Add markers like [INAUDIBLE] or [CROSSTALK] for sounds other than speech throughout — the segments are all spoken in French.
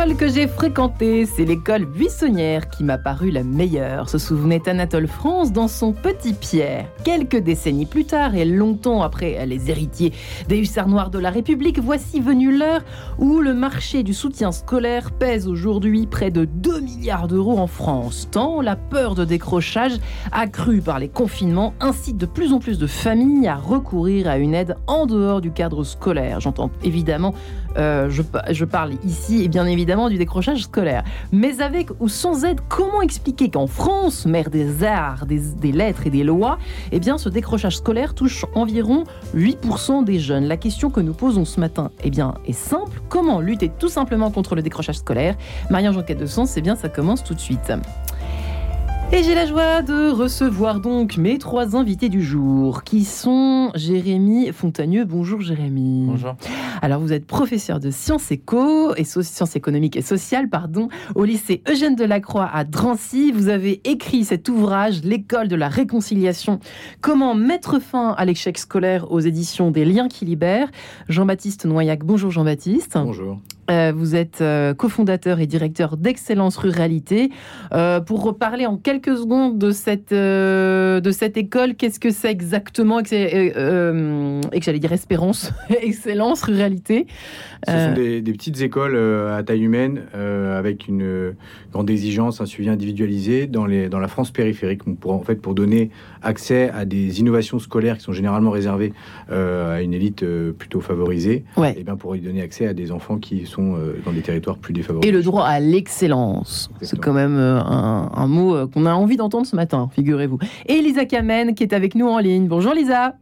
des écoles que j'ai fréquentées, c'est l'école buissonnière qui m'a paru la meilleure, se souvenait Anatole France dans son Petit Pierre. Quelques décennies plus tard et longtemps après les héritiers des hussards noirs de la République, voici venue l'heure où le marché du soutien scolaire pèse aujourd'hui près de 2 milliards d'euros en France, tant la peur de décrochage accrue par les confinements incite de plus en plus de familles à recourir à une aide en dehors du cadre scolaire. J'entends évidemment, euh, je, parle ici et bien évidemment du décrochage scolaire. Mais avec ou sans aide, comment expliquer qu'en France, mère des arts, des, lettres et des lois, eh ce décrochage scolaire touche environ 8% des jeunes? La question que nous posons ce matin eh bien, est simple. Comment lutter tout simplement contre le décrochage scolaire? Marianne Jonquette de Sens, eh bien ça commence tout de suite. Et j'ai la joie de recevoir donc mes trois invités du jour, qui sont Jérémy Fontagneux. Bonjour Jérémy. Bonjour. Alors vous êtes professeur de sciences éco et sciences économiques et sociales, pardon, au lycée Eugène Delacroix à Drancy. Vous avez écrit cet ouvrage, L'école de la réconciliation. Comment mettre fin à l'échec scolaire aux éditions des Liens qui libèrent. Jean-Baptiste Noyac. Bonjour Jean-Baptiste. Bonjour. Euh, vous êtes euh, cofondateur et directeur d'Excellence Ruralité. Euh, pour reparler en quelques secondes de cette, de cette école, qu'est-ce que c'est exactement et que j'allais dire Espérance, [LAUGHS] Excellence Ruralité. Ce sont des, petites écoles à taille humaine avec une grande exigence, un suivi individualisé dans, les, dans la France périphérique. Pour, en fait, pour donner accès à des innovations scolaires qui sont généralement réservées à une élite plutôt favorisée et bien pour y donner accès à des enfants qui sont euh, dans des territoires plus défavorisés. Et le droit à l'excellence. C'est quand même euh, un, mot euh, qu'on a envie d'entendre ce matin, figurez-vous. Et Lisa Kamen qui est avec nous en ligne. Bonjour Lisa.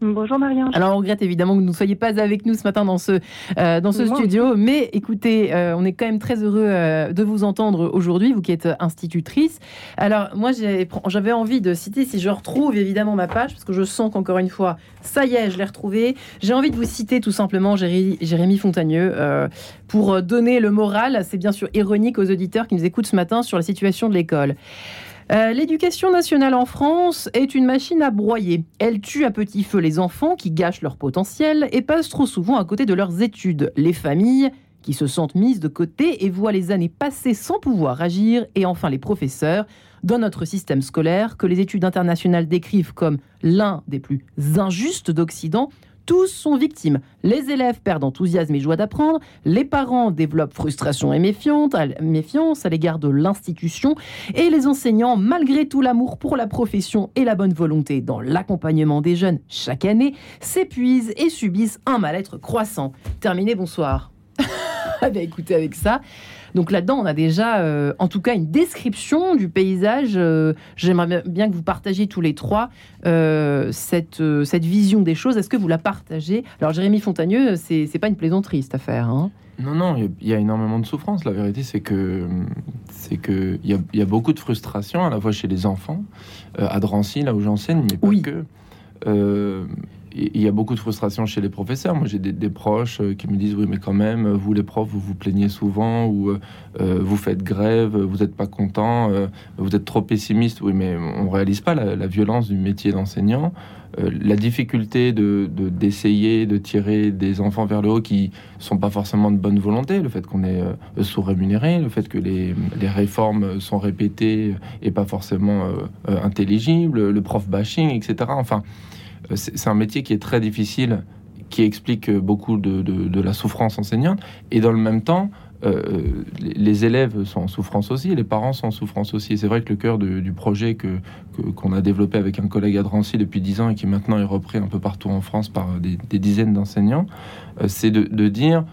Bonjour Marianne. Alors on regrette évidemment que vous ne soyez pas avec nous ce matin dans ce, euh, dans ce studio, mais écoutez, euh, on est quand même très heureux euh, de vous entendre aujourd'hui, vous qui êtes institutrice. Alors moi j'avais envie de citer, si je retrouve évidemment ma page, parce que je sens qu'encore une fois, ça y est, je l'ai retrouvée, j'ai envie de vous citer tout simplement Jérémy Fontagneux pour donner le moral, c'est bien sûr ironique aux auditeurs qui nous écoutent ce matin sur la situation de l'école. Euh, l'éducation nationale en France est une machine à broyer. Elle tue à petit feu les enfants qui gâchent leur potentiel et passent trop souvent à côté de leurs études. Les familles qui se sentent mises de côté et voient les années passer sans pouvoir agir, et enfin les professeurs dans notre système scolaire que les études internationales décrivent comme l'un des plus injustes d'Occident tous sont victimes. Les élèves perdent enthousiasme et joie d'apprendre, les parents développent frustration et méfiance à l'égard de l'institution, et les enseignants, malgré tout l'amour pour la profession et la bonne volonté dans l'accompagnement des jeunes chaque année, s'épuisent et subissent un mal-être croissant. Terminé, bonsoir. [LAUGHS] Bien, écoutez, avec ça, donc là-dedans, on a déjà, euh, en tout cas, une description du paysage. Euh, j'aimerais bien que vous partagiez tous les trois euh, cette, cette vision des choses. Est-ce que vous la partagez? Alors, Jérémy Fontagneux, c'est pas une plaisanterie cette affaire. Hein non, non, il y, a énormément de souffrance. La vérité, c'est que c'est que il y, a beaucoup de frustration à la fois chez les enfants, à Drancy, là où j'enseigne, mais pas que il y a beaucoup de frustration chez les professeurs. Moi, j'ai des, proches euh, qui me disent oui, mais quand même, vous les profs, vous vous plaignez souvent ou euh, euh, vous faites grève, vous n'êtes pas content, vous êtes trop pessimiste. Oui, mais on réalise pas la, violence du métier d'enseignant, la difficulté de d'essayer de, tirer des enfants vers le haut qui sont pas forcément de bonne volonté, le fait qu'on est sous-rémunéré, le fait que les, les, réformes sont répétées et pas forcément intelligibles, le prof bashing, etc. Enfin. Euh, c'est un métier qui est très difficile, qui explique beaucoup de, la souffrance enseignante. Et dans le même temps, euh, les, élèves sont en souffrance aussi, les parents sont en souffrance aussi. c'est vrai que le cœur du projet que qu'on a développé avec un collègue à Drancy depuis dix ans et qui maintenant est repris un peu partout en France par des, dizaines d'enseignants, euh, c'est de, dire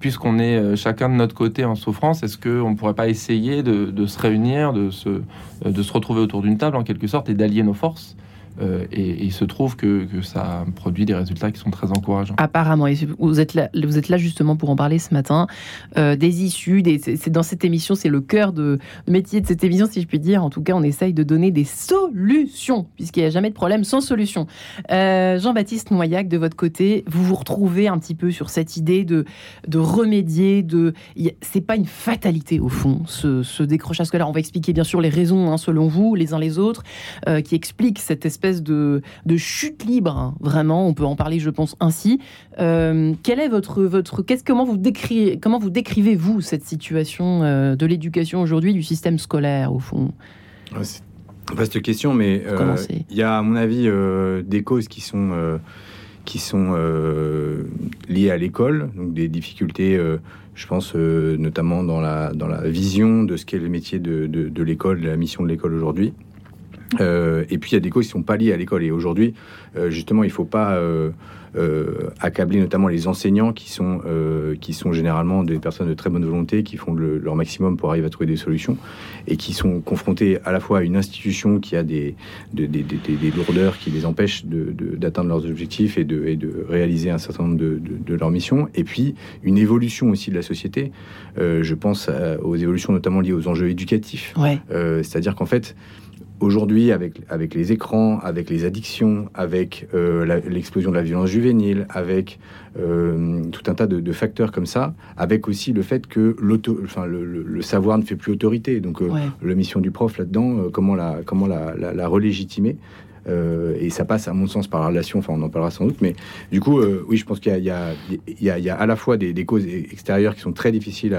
puisqu'on est chacun de notre côté en souffrance, est-ce qu'on ne pourrait pas essayer de, se réunir, de se, de se retrouver autour d'une table en quelque sorte et d'allier nos forces? Euh, et, il se trouve que, ça produit des résultats qui sont très encourageants. Apparemment, et vous êtes là, justement pour en parler ce matin. Euh, des issues, c'est dans cette émission, c'est le cœur de, métier de cette émission, si je puis dire. En tout cas, on essaye de donner des solutions, puisqu'il n'y a jamais de problème sans solution. Euh, Jean-Baptiste Noyac, de votre côté, vous vous retrouvez un petit peu sur cette idée de, de remédier, de c'est pas une fatalité au fond, ce, ce décrochage scolaire. On va expliquer bien sûr les raisons, hein, selon vous, les uns les autres, qui expliquent cette espèce espèce de, chute libre, hein. vraiment, on peut en parler, je pense, ainsi. Euh, quel est votre, votre, qu'est-ce, comment vous décrivez, comment vous décrivez vous cette situation euh, de l'éducation aujourd'hui, du système scolaire au fond? C'est une vaste question, mais euh, il y a à mon avis des causes qui sont qui sont liées à l'école, donc des difficultés je pense notamment dans la, dans la vision de ce qu'est le métier de, de, de l'école, la mission de l'école aujourd'hui. Euh, et puis il y a des causes qui sont pas liées à l'école. Et aujourd'hui, euh, justement, il faut pas euh, accabler notamment les enseignants qui sont qui sont généralement des personnes de très bonne volonté, qui font leur maximum pour arriver à trouver des solutions et qui sont confrontés à la fois à une institution qui a des des, des, des, lourdeurs qui les empêchent d'atteindre de, leurs objectifs et de, et de réaliser un certain nombre de, de, leurs missions. Et puis une évolution aussi de la société. je pense aux évolutions notamment liées aux enjeux éducatifs. Ouais. C'est-à-dire qu'en fait Aujourd'hui, avec, avec les écrans, avec les addictions, avec euh, l'explosion de la violence juvénile, avec euh, tout un tas de, facteurs comme ça, avec aussi le fait que enfin, le, savoir ne fait plus autorité. Donc, euh, la mission du prof là-dedans, comment, la, comment la, la relégitimer euh, et ça passe, à mon sens, par la relation. Enfin, on en parlera sans doute. Mais du coup, euh, oui, je pense qu'il y, y, y, a à la fois des, causes extérieures qui sont très difficiles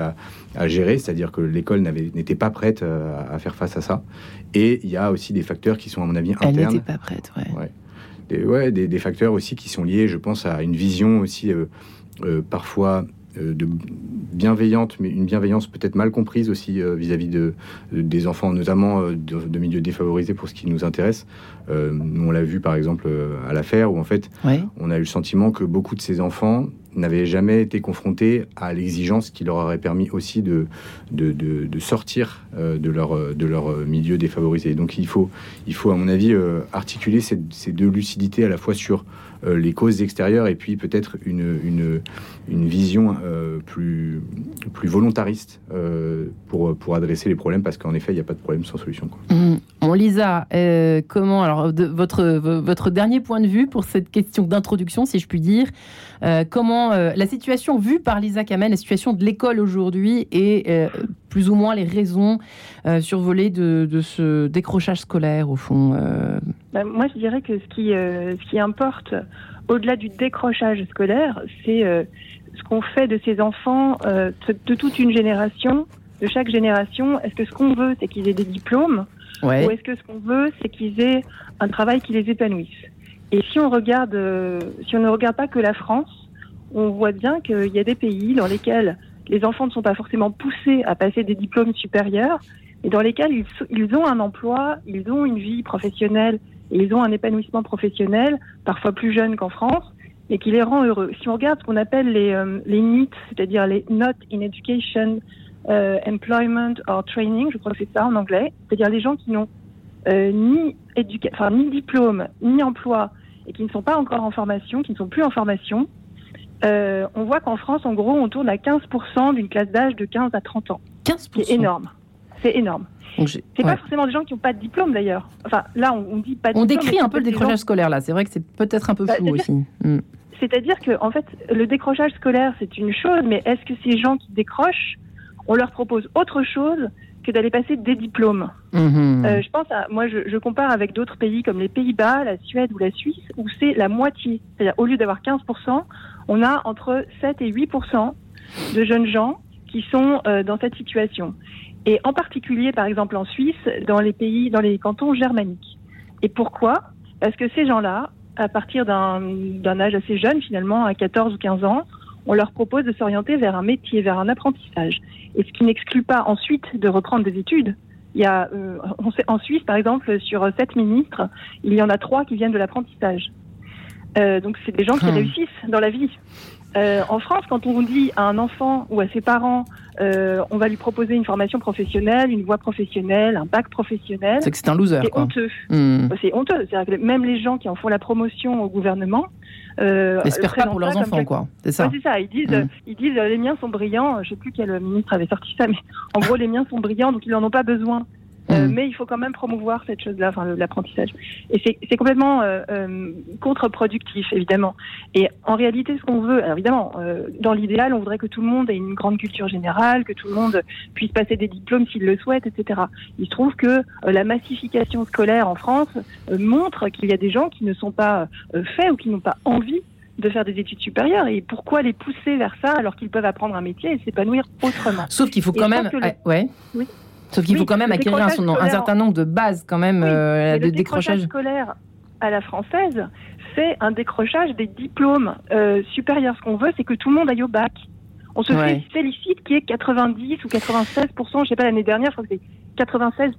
à, gérer, c'est-à-dire que l'école n'était pas prête euh, à, faire face à ça. Et il y a aussi des facteurs qui sont, à mon avis, internes. Elle n'était pas prête, ouais. ouais. Des, ouais des, des, facteurs aussi qui sont liés, je pense, à une vision aussi parfois de bienveillante, mais une bienveillance peut-être mal comprise aussi euh, vis-à-vis de, des enfants, notamment euh, de, milieux défavorisés pour ce qui nous intéresse. on l'a vu par exemple à l'affaire où en fait on a eu le sentiment que beaucoup de ces enfants n'avaient jamais été confrontés à l'exigence qui leur aurait permis aussi de, de, de, sortir de, leur, de leur milieu défavorisé. Donc il faut, il faut à mon avis, articuler ces, ces deux lucidités à la fois sur euh, les causes extérieures et puis peut-être une, une, vision euh, plus, plus volontariste euh, pour, pour adresser les problèmes parce qu'en effet, il n'y a pas de problème sans solution. Quoi. Mmh. Bon, Lisa, comment, alors, votre, votre dernier point de vue pour cette question d'introduction, si je puis dire, comment la situation vue par Lisa Kamel, la situation de l'école aujourd'hui et plus ou moins les raisons survolées de, de, ce décrochage scolaire, au fond bah, moi, je dirais que ce qui, euh, ce qui importe au-delà du décrochage scolaire, c'est euh, ce qu'on fait de ces enfants, euh, de toute une génération, de chaque génération. Est-ce que ce qu'on veut, c'est qu'ils aient des diplômes Ou est-ce que ce qu'on veut, c'est qu'ils aient un travail qui les épanouisse? Et si on regarde, si on ne regarde pas que la France, on voit bien qu'il y a des pays dans lesquels les enfants ne sont pas forcément poussés à passer des diplômes supérieurs, et dans lesquels ils, ils ont un emploi, ils ont une vie professionnelle ils ont un épanouissement professionnel, parfois plus jeune qu'en France, et qui les rend heureux. Si on regarde ce qu'on appelle les, euh, les NEET, c'est-à-dire les Not in Education, euh, Employment or Training, je crois que c'est ça en anglais, c'est-à-dire les gens qui n'ont euh, ni, enfin, ni diplôme, ni emploi, et qui ne sont pas encore en formation, qui ne sont plus en formation, euh, on voit qu'en France, en gros, on tourne à 15% d'une classe d'âge de 15 à 30 ans. 15% C'est énorme. C'est énorme. C'est pas forcément des gens qui n'ont pas de diplôme d'ailleurs. Enfin, là, on, dit pas. De on décrit un peu le décrochage scolaire là. C'est vrai que c'est peut-être un peu bah, flou aussi. Mm. C'est-à-dire que, en fait, le décrochage scolaire, c'est une chose, mais est-ce que ces gens qui décrochent, on leur propose autre chose que d'aller passer des diplômes? Mm-hmm. euh, Je pense à, moi, je, je compare avec d'autres pays comme les Pays-Bas, la Suède ou la Suisse, où c'est la moitié. C'est-à-dire, au lieu d'avoir 15%, on a entre 7 et 8% de jeunes gens qui sont euh, dans cette situation et en particulier, par exemple, en Suisse, dans les pays, dans les cantons germaniques. Et pourquoi? Parce que ces gens-là, à partir d'un âge assez jeune, finalement, à 14 ou 15 ans, on leur propose de s'orienter vers un métier, vers un apprentissage. Et ce qui n'exclut pas ensuite de reprendre des études. Il y a, euh, on sait, en Suisse, par exemple, sur sept ministres, il y en a trois qui viennent de l'apprentissage. Euh, donc c'est des gens qui hmm. réussissent dans la vie. Euh, en France, quand on dit à un enfant ou à ses parents, euh, on va lui proposer une formation professionnelle, une voie professionnelle, un bac professionnel. C'est que c'est un loser. C'est honteux. Hmm. C'est honteux. que même les gens qui en font la promotion au gouvernement. Euh, N'espèrent pas pour leurs enfants, quoi. C'est ça. Ils disent, hmm. ils disent, les miens sont brillants. Je sais plus quel ministre avait sorti ça, mais en gros, les miens sont brillants, donc ils n'en ont pas besoin. Euh, mm. mais il faut quand même promouvoir cette chose-là, enfin l'apprentissage. Et c'est complètement euh, euh, contre-productif, évidemment. Et en réalité, ce qu'on veut, alors évidemment, euh, dans l'idéal, on voudrait que tout le monde ait une grande culture générale, que tout le monde puisse passer des diplômes s'il le souhaite, etc. Il se trouve que la massification scolaire en France montre qu'il y a des gens qui ne sont pas faits ou qui n'ont pas envie de faire des études supérieures et pourquoi les pousser vers ça alors qu'ils peuvent apprendre un métier et s'épanouir autrement? Sauf qu'il faut quand même, ah, ouais. Oui. Sauf qu'il faut quand même acquérir un, certain nombre de bases quand même euh, de décrochage. scolaire à la française, c'est un décrochage des diplômes euh, supérieurs. Ce qu'on veut, c'est que tout le monde aille au bac. On se félicite qu'il y ait 90 ou 96 je sais pas l'année dernière, je crois que c'est 96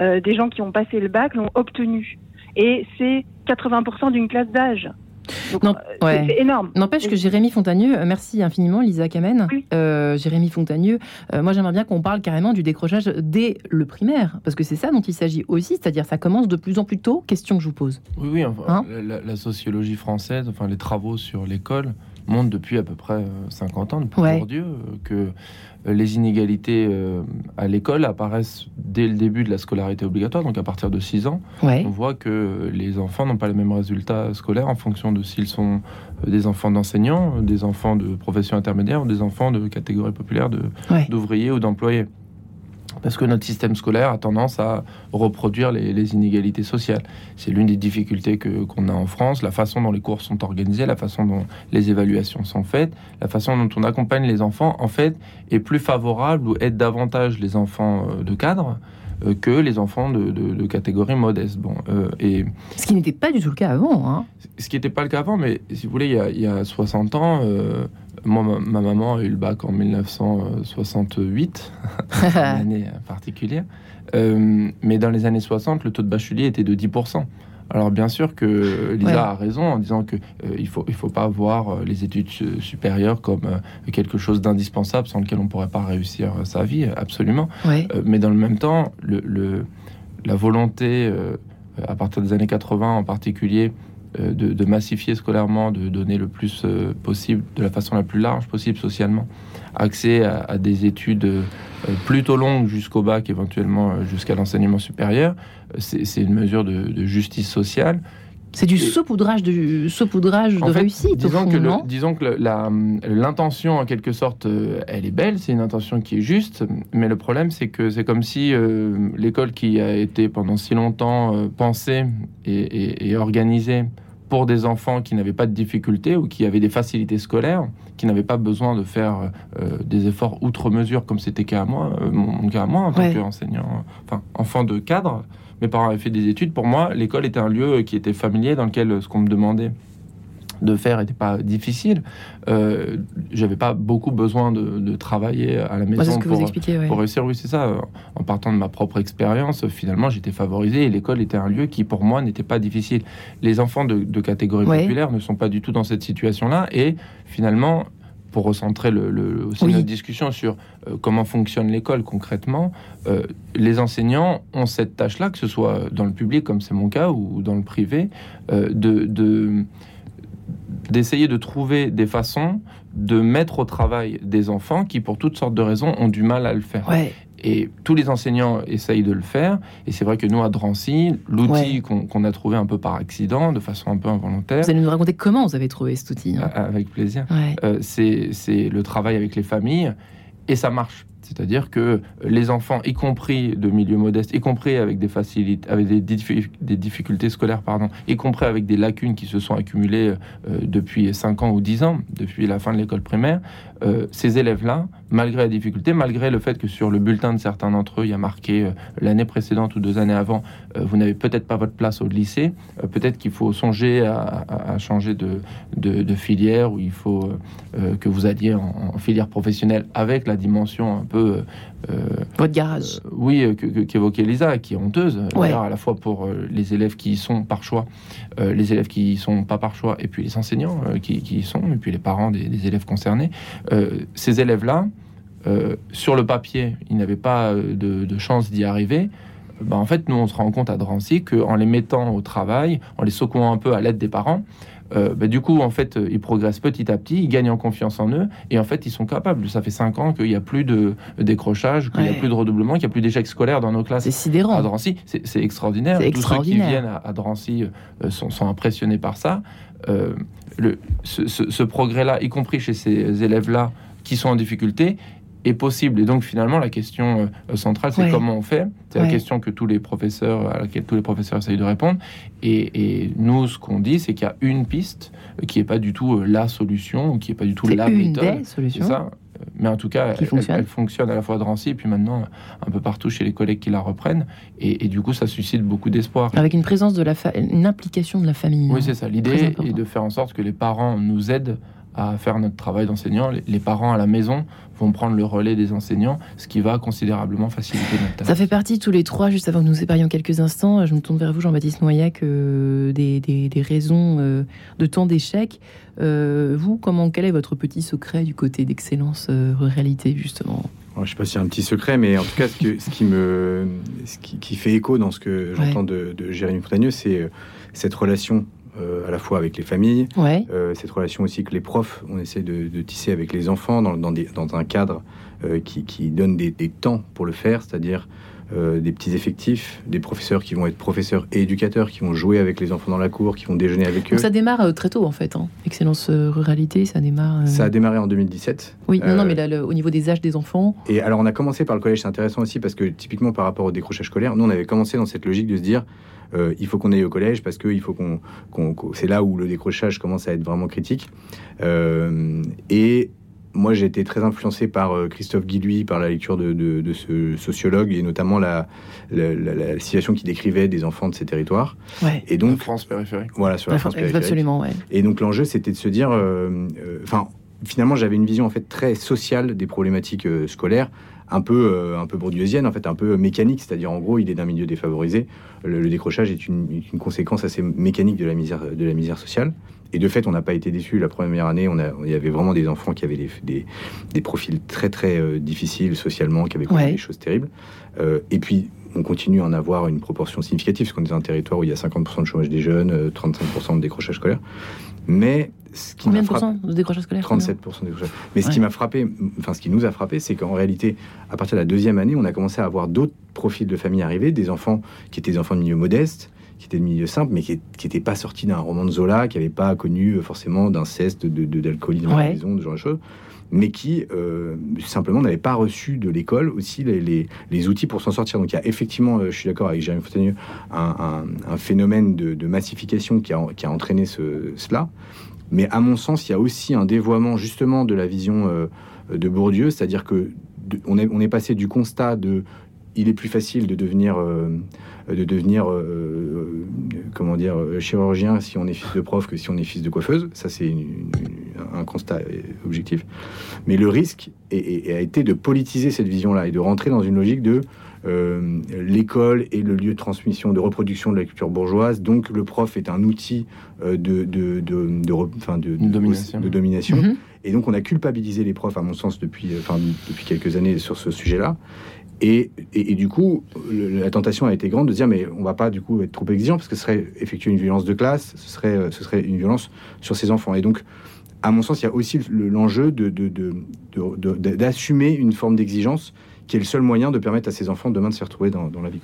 euh, des gens qui ont passé le bac l'ont obtenu. Et c'est 80 d'une classe d'âge. Non, euh, C'est énorme. N'empêche que Jérémy Fontagneux, euh, merci infiniment Lisa Kamen. Euh, Jérémy Fontagneux, moi j'aimerais bien qu'on parle carrément du décrochage dès le primaire, parce que c'est ça dont il s'agit aussi, c'est-à-dire ça commence de plus en plus tôt. Question que je vous pose. Oui, oui. Hein la, sociologie française, enfin les travaux sur l'école montrent depuis à peu près 50 ans, depuis ouais. Dieu, que euh, les inégalités euh, à l'école apparaissent dès le début de la scolarité obligatoire, donc à partir de 6 ans. On voit que les enfants n'ont pas les mêmes résultats scolaires en fonction de s'ils sont euh, des enfants d'enseignants, des enfants de profession intermédiaire ou des enfants de catégorie populaire d'ouvriers ou d'employés parce que notre système scolaire a tendance à reproduire les, inégalités sociales. C'est l'une des difficultés qu'on a en France, la façon dont les cours sont organisés, la façon dont les évaluations sont faites, la façon dont on accompagne les enfants, en fait, est plus favorable ou aide davantage les enfants euh, de cadre que les enfants de, de, catégorie modeste. Bon, euh, et ce qui n'était pas du tout le cas avant. Hein. Ce qui n'était pas le cas avant, mais si vous voulez, il y a, il y a 60 ans, euh, moi, ma, maman a eu le bac en 1968, [LAUGHS] une année particulière. mais dans les années 60, le taux de bachelier était de 10%. Alors bien sûr que Lisa a raison en disant que euh, il faut il faut pas voir euh, les études supérieures comme euh, quelque chose d'indispensable sans lequel on pourrait pas réussir sa vie absolument. mais dans le même temps, le, la volonté à partir des années 80 en particulier de, massifier scolairement, de donner le plus possible, de la façon la plus large possible socialement, accès à, des études plutôt longues jusqu'au bac, éventuellement jusqu'à l'enseignement supérieur, c'est une mesure de, justice sociale. C'est du saupoudrage de, saupoudrage de réussite. Disons, que disons que l'intention, en quelque sorte, euh, elle est belle, c'est une intention qui est juste, mais le problème, c'est que c'est comme si euh, l'école qui a été pendant si longtemps euh, pensée et, organisée pour des enfants qui n'avaient pas de difficultés ou qui avaient des facilités scolaires, qui n'avaient pas besoin de faire des efforts outre mesure comme c'était cas à moi, mon, cas à moi en tant qu'enseignant, enfin enfant de cadre, mes parents avaient fait des études. Pour moi, l'école était un lieu qui était familier, dans lequel ce qu'on me demandait de faire n'était pas difficile. Euh, J'avais pas beaucoup besoin de, travailler à la maison pour, pour, réussir. Oui, c'est ça. En partant de ma propre expérience, finalement, j'étais favorisé et l'école était un lieu qui, pour moi, n'était pas difficile. Les enfants de, catégorie populaire ne sont pas du tout dans cette situation-là et finalement, pour recentrer le, aussi notre discussion sur euh, comment fonctionne l'école concrètement, euh, les enseignants ont cette tâche-là, que ce soit dans le public, comme c'est mon cas, ou dans le privé, euh, de d'essayer de, trouver des façons de mettre au travail des enfants qui, pour toutes sortes de raisons, ont du mal à le faire. Et tous les enseignants essayent de le faire. Et c'est vrai que nous, à Drancy, l'outil qu'on a trouvé un peu par accident, de façon un peu involontaire. Vous allez nous raconter comment vous avez trouvé cet outil hein. Avec plaisir. Euh, c'est le travail avec les familles. Et ça marche. C'est-à-dire que les enfants, y compris de milieux modestes, y compris avec des facilités, avec des, difficultés scolaires, pardon, y compris avec des lacunes qui se sont accumulées euh, depuis 5 ans ou 10 ans, depuis la fin de l'école primaire, euh, ces élèves-là, malgré la difficulté, malgré le fait que sur le bulletin de certains d'entre eux, il y a marqué euh, l'année précédente ou deux années avant, vous n'avez peut-être pas votre place au lycée, peut-être qu'il faut songer à, changer de, de, filière, ou il faut que vous alliez en, en filière professionnelle avec la dimension un peu euh, Votre garage. Euh, oui, qu'évoquait Lisa, qui est honteuse, à la fois pour euh, les élèves qui y sont par choix, les élèves qui y sont pas par choix, et puis les enseignants qui, y sont, et puis les parents des, élèves concernés. ces élèves-là, sur le papier, ils n'avaient pas de, chance d'y arriver. bah, en fait, nous, on se rend compte à Drancy qu'en les mettant au travail, en les secouant un peu à l'aide des parents, euh, bah, du coup, en fait, ils progressent petit à petit, ils gagnent en confiance en eux, et en fait, ils sont capables. Ça fait cinq ans qu'il n'y a plus de décrochage, qu'il n'y a plus de redoublement, qu'il n'y a plus d'échecs scolaires dans nos classes. C'est sidérant. À Drancy, c'est extraordinaire. Tous ceux qui viennent à, Drancy euh, sont, sont, impressionnés par ça. Euh, le, ce, ce progrès-là, y compris chez ces élèves-là qui sont en difficulté, est possible. Et donc finalement, la question euh, centrale, c'est comment on fait. C'est la question que tous les professeurs, à laquelle tous les professeurs essayent de répondre. Et, nous, ce qu'on dit, c'est qu'il y a une piste qui n'est pas du tout euh, la solution, qui n'est pas du tout la une méthode. Ça. Mais en tout cas, elle fonctionne. à la fois à Drancy et puis maintenant un peu partout chez les collègues qui la reprennent. Et, du coup, ça suscite beaucoup d'espoir. Avec une présence de la une implication de la famille. Oui, hein. c'est ça. L'idée est de faire en sorte que les parents nous aident à faire notre travail d'enseignant. Les parents à la maison vont prendre le relais des enseignants, ce qui va considérablement faciliter notre tâche. Ça fait partie tous les trois, juste avant que nous séparions quelques instants, je me tourne vers vous Jean-Baptiste Noyac, euh, des, des, raisons euh, de tant d'échecs. Euh, vous, comment, quel est votre petit secret du côté d'excellence ruralité justement? Je ne sais pas y a un petit secret, mais en tout cas, ce, ce qui, me, ce qui, fait écho dans ce que j'entends de, de Jérémy Fontagneux, c'est cette relation euh, à la fois avec les familles, euh, cette relation aussi que les profs, on essaie de, tisser avec les enfants dans, dans, un cadre euh, qui, qui, donne des, temps pour le faire, c'est-à-dire des petits effectifs, des professeurs qui vont être professeurs et éducateurs, qui vont jouer avec les enfants dans la cour, qui vont déjeuner avec eux. ça démarre très tôt en fait, hein. Excellence Ruralité, ça démarre... Ça a démarré en 2017. Oui, non, non, mais là, au niveau des âges des enfants... Et alors on a commencé par le collège, c'est intéressant aussi parce que typiquement par rapport au décrochage scolaire, nous on avait commencé dans cette logique de se dire euh, il faut qu'on aille au collège parce que il faut qu'on, c'est là où le décrochage commence à être vraiment critique. Euh, et moi, j'ai été très influencé par euh, Christophe Guilluy, par la lecture de, ce sociologue et notamment la, situation qu'il décrivait des enfants de ces territoires. Et donc, France périphérique. Voilà, sur la, France, périphérique. Absolument, ouais. Et donc, l'enjeu, c'était de se dire, enfin, finalement, j'avais une vision en fait très sociale des problématiques scolaires un peu, euh, un peu bourdieusienne, en fait, un peu mécanique, c'est-à-dire en gros, il est d'un milieu défavorisé. Le, décrochage est une, conséquence assez mécanique de la misère, de la misère sociale. Et de fait, on n'a pas été déçus. La première année, on a, il y avait vraiment des enfants qui avaient des, des, profils très très euh, difficiles socialement, qui avaient connu des choses terribles. Euh, et puis, on continue à en avoir une proportion significative, parce qu'on est dans un territoire où il y a 50% de chômage des jeunes, 35% de décrochage scolaire. Mais ce qui Combien de pourcents de décrochage scolaire 37% de décrochage. Mais ce qui m'a frappé, enfin ce qui nous a frappé, c'est qu'en réalité, à partir de la deuxième année, on a commencé à avoir d'autres profils de familles arriver, des enfants qui étaient des enfants de milieu modeste, qui étaient de milieu simple, mais qui n'étaient pas sortis d'un roman de Zola, qui n'avaient pas connu euh, forcément d'inceste, d'alcoolisme de, de, la maison, de genre de choses mais qui euh, simplement n'avaient pas reçu de l'école aussi les, les, outils pour s'en sortir. Donc il y a effectivement, euh, je suis d'accord avec Jérémy Fontagneux, un, un, phénomène de, massification qui a, qui a entraîné ce, cela. Mais à mon sens, il y a aussi un dévoiement justement de la vision euh, de Bourdieu, c'est-à-dire que on, est, on est passé du constat de il est plus facile de devenir, de devenir comment dire, chirurgien si on est fils de prof que si on est fils de coiffeuse. Ça, c'est un constat objectif. Mais le risque a été de politiser cette vision-là et de rentrer dans une logique de euh, l'école est le lieu de transmission, de reproduction de la culture bourgeoise. Donc le prof est un outil euh, de, de, de, de, domination. Mhm. Et donc on a culpabilisé les profs, à mon sens, depuis, enfin, depuis quelques années sur ce sujet-là. Et, et, du coup, la tentation a été grande de dire mais on va pas du coup être trop exigeant parce que ce serait effectuer une violence de classe, ce serait, euh, ce serait une violence sur ses enfants. Et donc à mon sens, il y a aussi l'enjeu d'assumer une forme d'exigence qui est le seul moyen de permettre à ces enfants demain de se retrouver dans, la vie.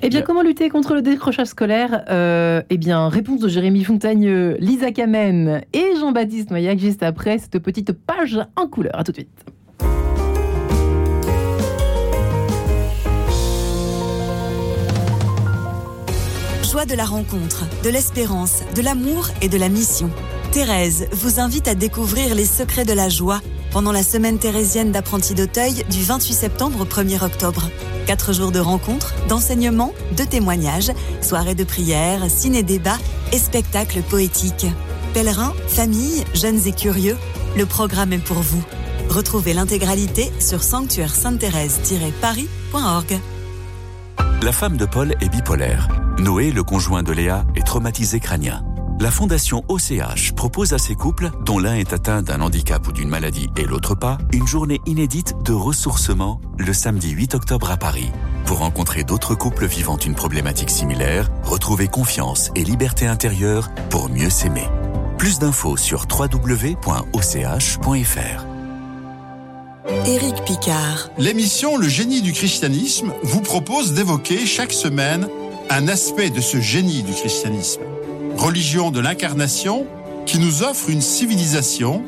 Eh bien, comment lutter contre le décrochage scolaire euh, Eh bien, réponse de Jérémy Fontagne, Lisa Kamen et Jean-Baptiste Noyac juste après cette petite page en couleur. À tout de suite. Joie de la rencontre, de l'espérance, de l'amour et de la mission. Thérèse vous invite à découvrir les secrets de la joie pendant la semaine thérésienne d'apprenti d'Auteuil du 28 septembre au 1er octobre. Quatre jours de rencontres, d'enseignements, de témoignages, soirées de prières, ciné-débats et spectacles poétiques. Pèlerins, familles, jeunes et curieux, le programme est pour vous. Retrouvez l'intégralité sur sanctuaire sainte parisorg La femme de Paul est bipolaire. Noé, le conjoint de Léa, est traumatisé crânien la Fondation OCH propose à ces couples, dont l'un est atteint d'un handicap ou d'une maladie et l'autre pas, une journée inédite de ressourcement le samedi 8 octobre à Paris. Pour rencontrer d'autres couples vivant une problématique similaire, retrouvez confiance et liberté intérieure pour mieux s'aimer. Plus d'infos sur www.och.fr. Éric Picard. L'émission Le génie du christianisme vous propose d'évoquer chaque semaine un aspect de ce génie du christianisme. Religion de l'incarnation qui nous offre une civilisation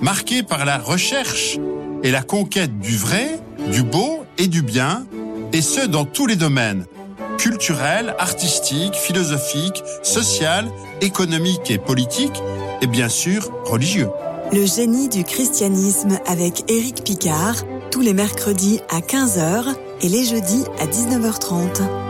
marquée par la recherche et la conquête du vrai, du beau et du bien, et ce dans tous les domaines culturel, artistique, philosophique, social, économique et politique, et bien sûr religieux. Le génie du christianisme avec Éric Picard, tous les mercredis à 15h et les jeudis à 19h30.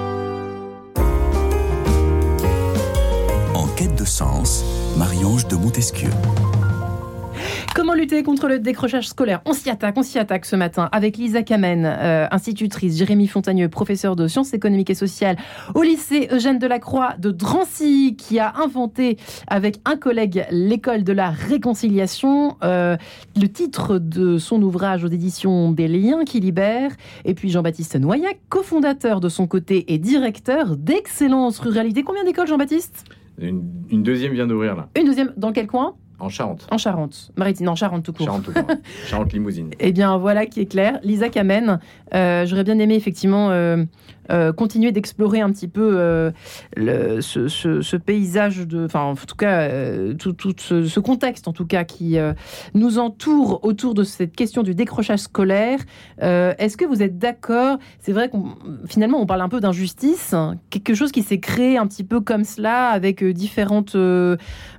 Comment lutter contre le décrochage scolaire? On s'y attaque, on s'y attaque ce matin avec Lisa Kamen, euh, institutrice, Jérémy Fontagneux, professeur de sciences économiques et sociales au lycée Eugène Delacroix de Drancy, qui a inventé avec un collègue l'école de la réconciliation, euh, le titre de son ouvrage aux éditions des liens qui libèrent, et puis Jean-Baptiste Noyac, cofondateur de son côté et directeur d'Excellence Ruralité. Combien d'écoles Jean-Baptiste? Une, une deuxième vient d'ouvrir là. Une deuxième, dans quel coin? En Charente. En Charente. Maritime, en Charente tout court. Charente tout court. [LAUGHS] Charente limousine. Eh bien, voilà qui est clair. Lisa Kamen, euh, j'aurais bien aimé effectivement euh, euh, continuer d'explorer un petit peu euh, ce, paysage de, enfin en tout cas euh, tout, ce, contexte en tout cas qui nous entoure autour de cette question du décrochage scolaire. Est-ce que vous êtes d'accord? C'est vrai qu'on finalement on parle un peu d'injustice, quelque chose qui s'est créé un petit peu comme cela avec différentes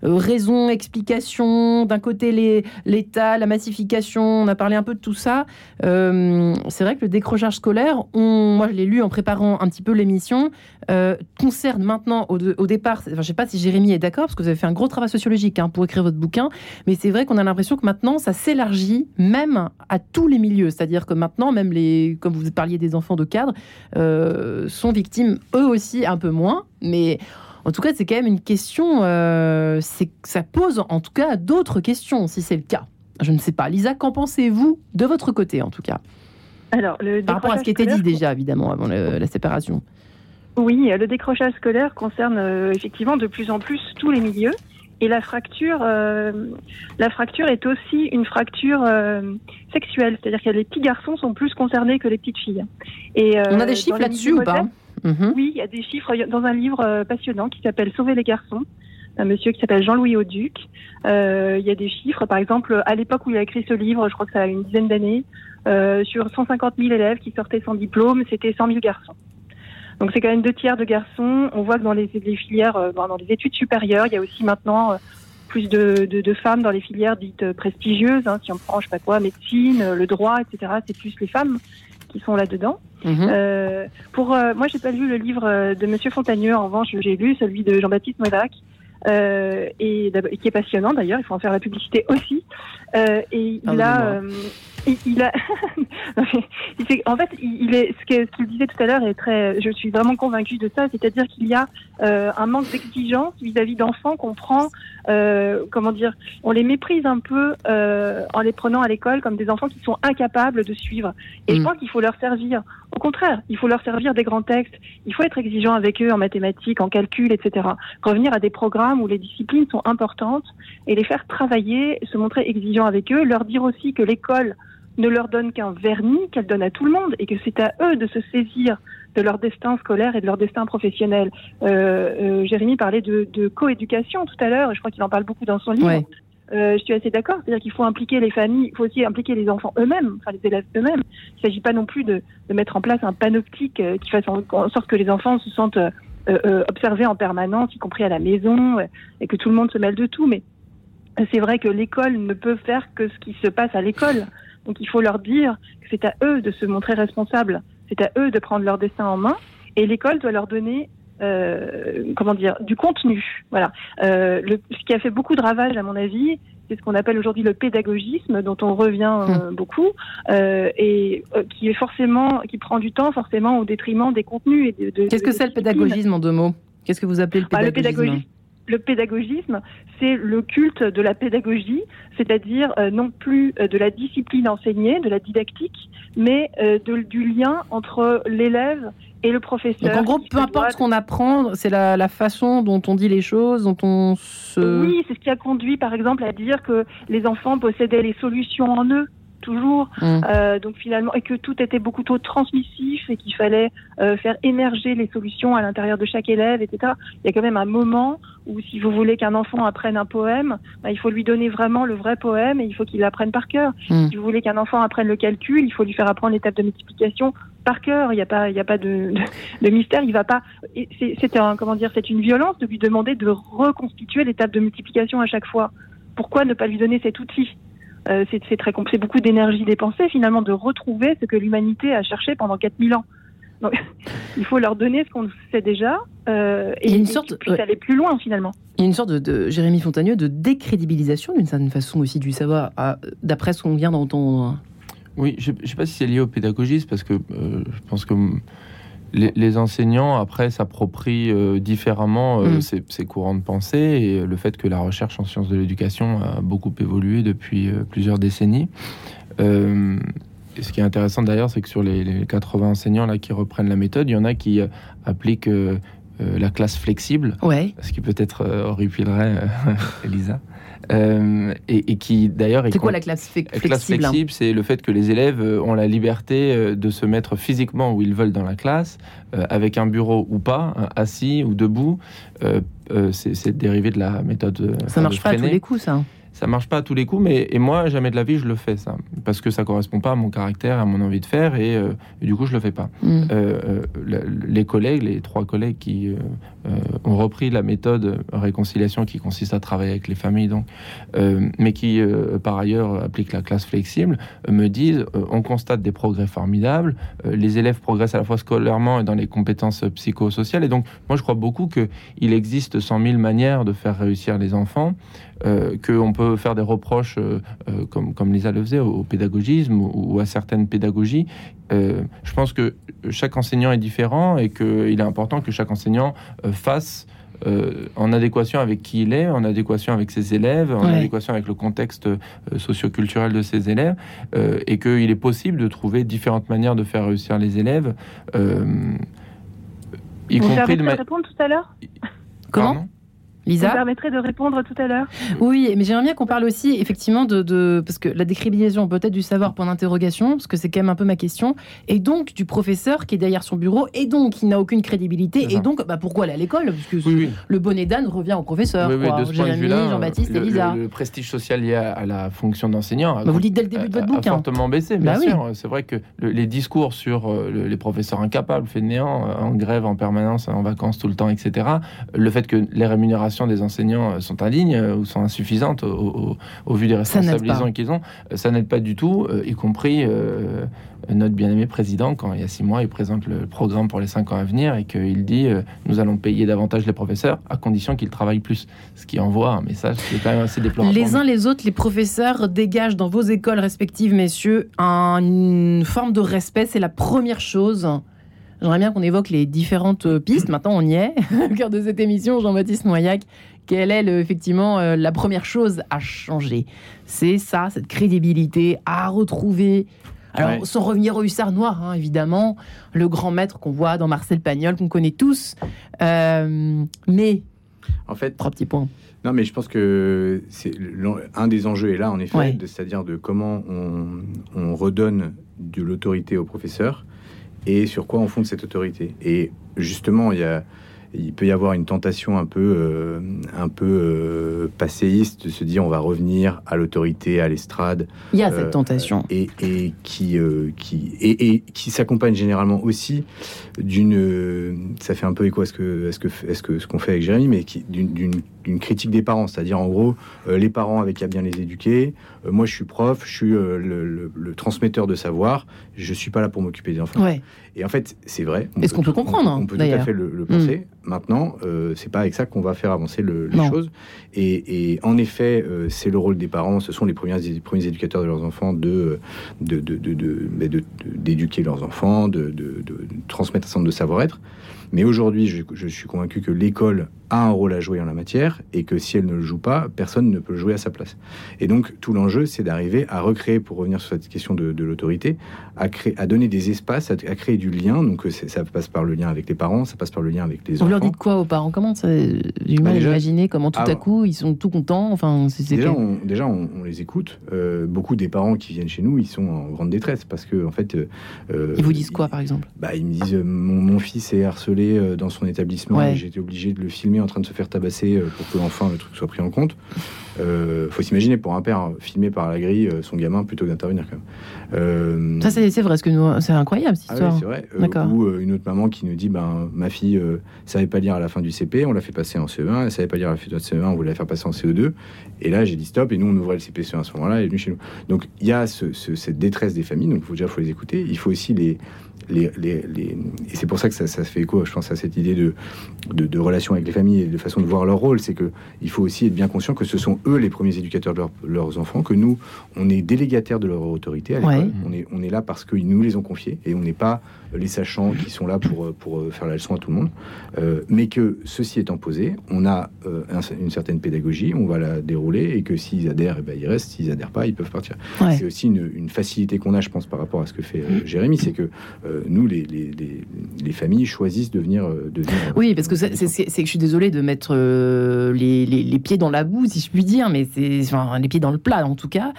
raisons, explications. D'un côté l'État, la massification, on a parlé un peu de tout ça. C'est vrai que le décrochage scolaire, on, moi je l'ai lu en préparation un petit peu l'émission, euh, concerne maintenant au, départ, enfin, je ne sais pas si Jérémy est d'accord, parce que vous avez fait un gros travail sociologique hein, pour écrire votre bouquin, mais c'est vrai qu'on a l'impression que maintenant, ça s'élargit même à tous les milieux. C'est-à-dire que maintenant, même les, comme vous parliez des enfants de cadre, euh, sont victimes eux aussi un peu moins, mais... En tout cas, c'est quand même une question. Euh, ça pose en tout cas d'autres questions, si c'est le cas. Je ne sais pas. Lisa, qu'en pensez-vous de votre côté, en tout cas? Alors, le Par rapport à ce qui était dit déjà, évidemment, avant le, la séparation. Oui, le décrochage scolaire concerne euh, effectivement de plus en plus tous les milieux. Et la fracture, euh, la fracture est aussi une fracture euh, sexuelle, c'est-à-dire que les petits garçons sont plus concernés que les petites filles. Et, On a des chiffres là-dessus ou pas? Mhm. Oui, il y a des chiffres dans un livre passionnant qui s'appelle Sauver les garçons, un monsieur qui s'appelle Jean-Louis Auduc. Euh, il y a des chiffres, par exemple, à l'époque où il a écrit ce livre, je crois que ça a une dizaine d'années, euh, sur 150 000 élèves qui sortaient sans diplôme, c'était 100 000 garçons. Donc c'est quand même deux tiers de garçons. On voit que dans les, les filières, euh, dans les études supérieures, il y a aussi maintenant euh, plus de, de, de, femmes dans les filières dites prestigieuses. Hein, si on prend, je sais pas quoi, médecine, le droit, etc. C'est plus les femmes qui sont là-dedans. Mmh. Euh, pour moi, j'ai pas lu le livre de Monsieur Fontagneux. En revanche, j'ai lu celui de Jean-Baptiste Modac. Euh, et, qui est passionnant d'ailleurs, il faut en faire la publicité aussi. Et il a, il, a [LAUGHS] en fait, il est ce qu'il ce disait tout à l'heure est très. Je suis vraiment convaincue de ça, c'est-à-dire qu'il y a euh, un manque d'exigence vis-à-vis d'enfants qu'on prend, euh, comment dire, on les méprise un peu euh, en les prenant à l'école comme des enfants qui sont incapables de suivre. Et mmh. je pense qu'il faut leur servir. Au contraire, il faut leur servir des grands textes. Il faut être exigeant avec eux en mathématiques, en calcul, etc. Revenir à des programmes où les disciplines sont importantes et les faire travailler, se montrer exigeant avec eux, leur dire aussi que l'école ne leur donne qu'un vernis qu'elle donne à tout le monde et que c'est à eux de se saisir de leur destin scolaire et de leur destin professionnel. Euh, euh, Jérémy parlait de, de coéducation tout à l'heure, et je crois qu'il en parle beaucoup dans son livre. Ouais. Euh, je suis assez d'accord, c'est-à-dire qu'il faut impliquer les familles, il faut aussi impliquer les enfants eux-mêmes, enfin les élèves eux-mêmes. Il ne s'agit pas non plus de, de, mettre en place un panoptique euh, qui fasse en, en, sorte que les enfants se sentent euh, euh, observés en permanence, y compris à la maison, et que tout le monde se mêle de tout. Mais c'est vrai que l'école ne peut faire que ce qui se passe à l'école. Donc il faut leur dire que c'est à eux de se montrer responsables, c'est à eux de prendre leur destin en main, et l'école doit leur donner euh, comment dire du contenu. Voilà. Euh, le, ce qui a fait beaucoup de ravages à mon avis, c'est ce qu'on appelle aujourd'hui le pédagogisme, dont on revient euh, mmh. beaucoup, et qui est forcément, qui prend du temps forcément au détriment des contenus. et de, de Qu'est-ce que c'est le pédagogisme en deux mots? Qu'est-ce que vous appelez le pédagogisme, ah, le pédagogisme le pédagogisme, c'est le culte de la pédagogie, c'est-à-dire euh, non plus euh, de la discipline enseignée, de la didactique, mais euh, du lien entre l'élève et le professeur. Donc en gros, peu importe ce qu'on apprend, c'est la, la, façon dont on dit les choses, dont on se... Oui, c'est ce qui a conduit par exemple à dire que les enfants possédaient les solutions en eux toujours. Mm. Euh, donc finalement, et que tout était beaucoup trop transmissif et qu'il fallait euh, faire émerger les solutions à l'intérieur de chaque élève, etc. Il y a quand même un moment où, si vous voulez qu'un enfant apprenne un poème, bah, il faut lui donner vraiment le vrai poème et il faut qu'il l'apprenne par cœur. Mm. Si vous voulez qu'un enfant apprenne le calcul, il faut lui faire apprendre l'étape de multiplication par cœur. Il n'y a pas, il a pas de, de, mystère. Il va pas. C'est un, comment dire, c'est une violence de lui demander de reconstituer l'étape de multiplication à chaque fois. Pourquoi ne pas lui donner cet outil? Euh, c'est très c'est beaucoup d'énergie dépensée finalement de retrouver ce que l'humanité a cherché pendant 4000 ans. Donc, il faut leur donner ce qu'on sait déjà euh, et, une sorte, et aller plus loin finalement. Il y a une sorte de, Jérémy Fontagneux de décrédibilisation d'une certaine façon aussi du savoir, d'après ce qu'on vient d'entendre. Oui, je ne sais pas si c'est lié au pédagogisme parce que euh, je pense que les, enseignants, après, s'approprient euh, différemment euh, mm. ces, courants de pensée et le fait que la recherche en sciences de l'éducation a beaucoup évolué depuis euh, plusieurs décennies. Ce qui est intéressant d'ailleurs, c'est que sur les, 80 enseignants là, qui reprennent la méthode, il y en a qui appliquent la classe flexible, ouais. ce qui peut-être horripilerait [LAUGHS] Elisa. Euh, et, qui d'ailleurs c'est quoi la classe, flexible classe flexible c'est le fait que les élèves euh, ont la liberté euh, de se mettre physiquement où ils veulent dans la classe avec un bureau ou pas assis ou debout c'est dérivé de la méthode ça marche pas à tous les coups ça ça marche pas à tous les coups, mais et moi, jamais de la vie, je le fais ça, parce que ça correspond pas à mon caractère, à mon envie de faire, et, euh, du coup, je le fais pas. Mm. Euh, euh, les collègues, les trois collègues qui ont repris la méthode réconciliation qui consiste à travailler avec les familles, donc, mais qui par ailleurs appliquent la classe flexible, me disent on constate des progrès formidables, les élèves progressent à la fois scolairement et dans les compétences psychosociales, et donc moi, je crois beaucoup que il existe cent mille manières de faire réussir les enfants. Euh, qu'on peut faire des reproches, euh, euh, comme, comme Lisa le faisait, au, pédagogisme ou, à certaines pédagogies. Je pense que chaque enseignant est différent et qu'il est important que chaque enseignant fasse en adéquation avec qui il est, en adéquation avec ses élèves, en adéquation avec le contexte socioculturel de ses élèves, et qu'il est possible de trouver différentes manières de faire réussir les élèves. y Vous compris de répondre tout à l'heure? Comment? Lisa Ça permettrait de répondre tout à l'heure. Oui, mais j'aimerais bien qu'on parle aussi effectivement de, parce que la décribilisation peut-être du savoir point d'interrogation, parce que c'est quand même un peu ma question, et donc du professeur qui est derrière son bureau, et donc qui n'a aucune crédibilité, et donc bah, pourquoi aller à l'école? Parce que le bonnet d'âne revient au professeur. Oui, quoi. De Jérémy, Jean-Baptiste et Lisa. Le, prestige social lié à, la fonction d'enseignant bah, vous le dites dès le début de votre bouquin. A fortement baissé, bien bah sûr. C'est vrai que les discours sur euh, les professeurs incapables, fainéants, euh, en grève en permanence, en vacances tout le temps, etc. Le fait que les rémunérations des enseignants sont indignes euh, ou sont insuffisantes au, vu des responsabilités qu'ils ont, euh, ça n'aide pas du tout, euh, y compris notre bien-aimé président, quand il y a six mois, il présente le programme pour les cinq ans à venir et qu'il dit nous allons payer davantage les professeurs à condition qu'ils travaillent plus. Ce qui envoie un message qui est quand même assez déplorable. Les uns les autres, les professeurs dégagent dans vos écoles respectives, messieurs, une forme de respect. C'est la première chose. J'aimerais bien qu'on évoque les différentes pistes. Maintenant, on y est. [LAUGHS] Au cœur de cette émission, Jean-Baptiste Moyac, quelle est effectivement euh, la première chose à changer? C'est ça, cette crédibilité à retrouver. Alors, sans revenir au hussard noir, hein, évidemment, le grand maître qu'on voit dans Marcel Pagnol, qu'on connaît tous. Euh, mais, en fait, trois petits points. Non, mais je pense que c'est un des enjeux est là, en effet, c'est-à-dire de comment on, on redonne de l'autorité au professeur et sur quoi on fonde cette autorité. Et justement, il y a il peut y avoir une tentation un peu, euh, un peu euh, passéiste de se dire on va revenir à l'autorité, à l'estrade. Il y a cette euh, tentation. Et, et qui, qui, et, et qui s'accompagne généralement aussi d'une. Ça fait un peu écho à ce que, ce que, ce que, ce qu'on fait avec Jérémy, mais d'une une critique des parents, c'est-à-dire en gros, euh, les parents avaient qu'à bien les éduquer. Euh, moi, je suis prof, je suis euh, le, transmetteur de savoir. Je suis pas là pour m'occuper des enfants. Et en fait, c'est vrai. Est-ce qu'on peut comprendre On, peut tout à fait le, penser. Mm. Maintenant, c'est pas avec ça qu'on va faire avancer les choses. Et, en effet, c'est le rôle des parents. Ce sont les premiers, les premiers éducateurs de leurs enfants de d'éduquer de, leurs enfants, de, transmettre un certain nombre de savoir-être. Mais aujourd'hui, je, je, suis convaincu que l'école a un rôle à jouer en la matière et que si elle ne le joue pas, personne ne peut le jouer à sa place. Et donc tout l'enjeu, c'est d'arriver à recréer, pour revenir sur cette question de, l'autorité, à, créer, à donner des espaces, à, créer du lien. Donc ça passe par le lien avec les parents, ça passe par le lien avec les enfants. Vous leur dites quoi aux parents? Comment ça Du mal à imaginer comment tout à coup ils sont tout contents? Enfin, c'est déjà, on, déjà on, les écoute. Euh, beaucoup des parents qui viennent chez nous, ils sont en grande détresse parce que en fait. Euh, ils vous disent quoi, par exemple? bah, ils me disent mon, fils est harcelé dans son établissement et j'ai été obligé de le filmer en train de se faire tabasser pour que l'enfant le truc soit pris en compte. Euh, faut s'imaginer pour un père hein, filmé par la grille euh, son gamin plutôt que d'intervenir quand même. Euh, ça c'est vrai, que nous c'est incroyable cette ah histoire. c'est vrai. ou une autre maman qui nous dit ben ma fille savait pas lire à la fin du CP, on l'a fait passer en CE1, elle savait pas lire à la fin du CE1, on voulait la faire passer en CE2, et là j'ai dit stop et nous on ouvrait le CP à ce moment-là, elle est venue chez nous. Donc il y a cette détresse des familles, donc faut déjà faut les écouter. Il faut aussi les les, et c'est pour ça que ça, ça, fait écho, je pense, à cette idée de, de, relation avec les familles et de façon de voir leur rôle. C'est qu'il faut aussi être bien conscient que ce sont eux les premiers éducateurs de leurs enfants, que nous, on est délégataires de leur autorité à l'école. On, est, on est là parce qu'ils nous les ont confiés et on n'est pas les sachants qui sont là pour, pour faire la leçon à tout le monde. Euh, mais que ceci étant posé, on a euh, une certaine pédagogie, on va la dérouler et que s'ils adhèrent, eh ben, ils restent. S'ils adhèrent pas, ils peuvent partir. C'est aussi une, une, facilité qu'on a, je pense, par rapport à ce que fait euh, Jérémy, c'est que nous, les, les, les, familles choisissent de venir. De venir oui, parce que c'est que je suis désolée de mettre les, les, pieds dans la boue, si je puis dire, mais c'est enfin, les pieds dans le plat en tout cas.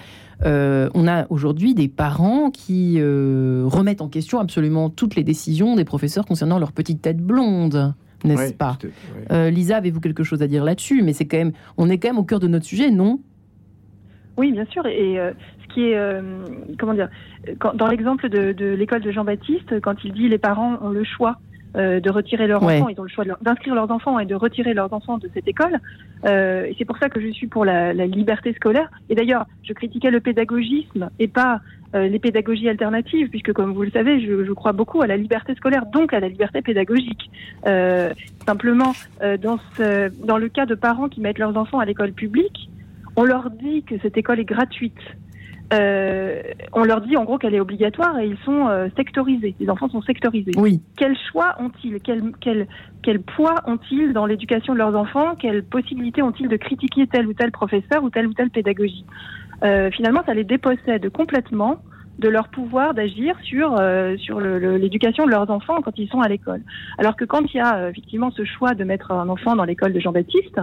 Euh, on a aujourd'hui des parents qui euh, remettent en question absolument toutes les décisions des professeurs concernant leur petite tête blonde n'est-ce pas euh, Lisa, avez-vous quelque chose à dire là-dessus? Mais c'est quand même, on est quand même au cœur de notre sujet, non? Oui, bien sûr. Et ce qui est, comment dire, dans l'exemple de l'école de Jean-Baptiste, quand il dit les parents ont le choix euh, de retirer leurs enfants, ils ont le choix d'inscrire leurs enfants et de retirer leurs enfants de cette école. Euh, et c'est pour ça que je suis pour la, la liberté scolaire. Et d'ailleurs, je critiquais le pédagogisme et pas euh, les pédagogies alternatives, puisque comme vous le savez, je, je, crois beaucoup à la liberté scolaire, donc à la liberté pédagogique. Simplement, dans, ce, dans le cas de parents qui mettent leurs enfants à l'école publique, on leur dit que cette école est gratuite. Euh, on leur dit en gros qu'elle est obligatoire et ils sont euh, sectorisés. Les enfants sont sectorisés. Oui. Quel choix ont-ils? Quel, quel, quel, poids ont-ils dans l'éducation de leurs enfants? Quelle possibilité ont-ils de critiquer tel ou tel professeur ou telle ou telle pédagogie? Euh, Finalement, ça les dépossède complètement de leur pouvoir d'agir sur euh, sur l'éducation de leurs enfants quand ils sont à l'école. Alors que quand il y a effectivement ce choix de mettre un enfant dans l'école de Jean-Baptiste,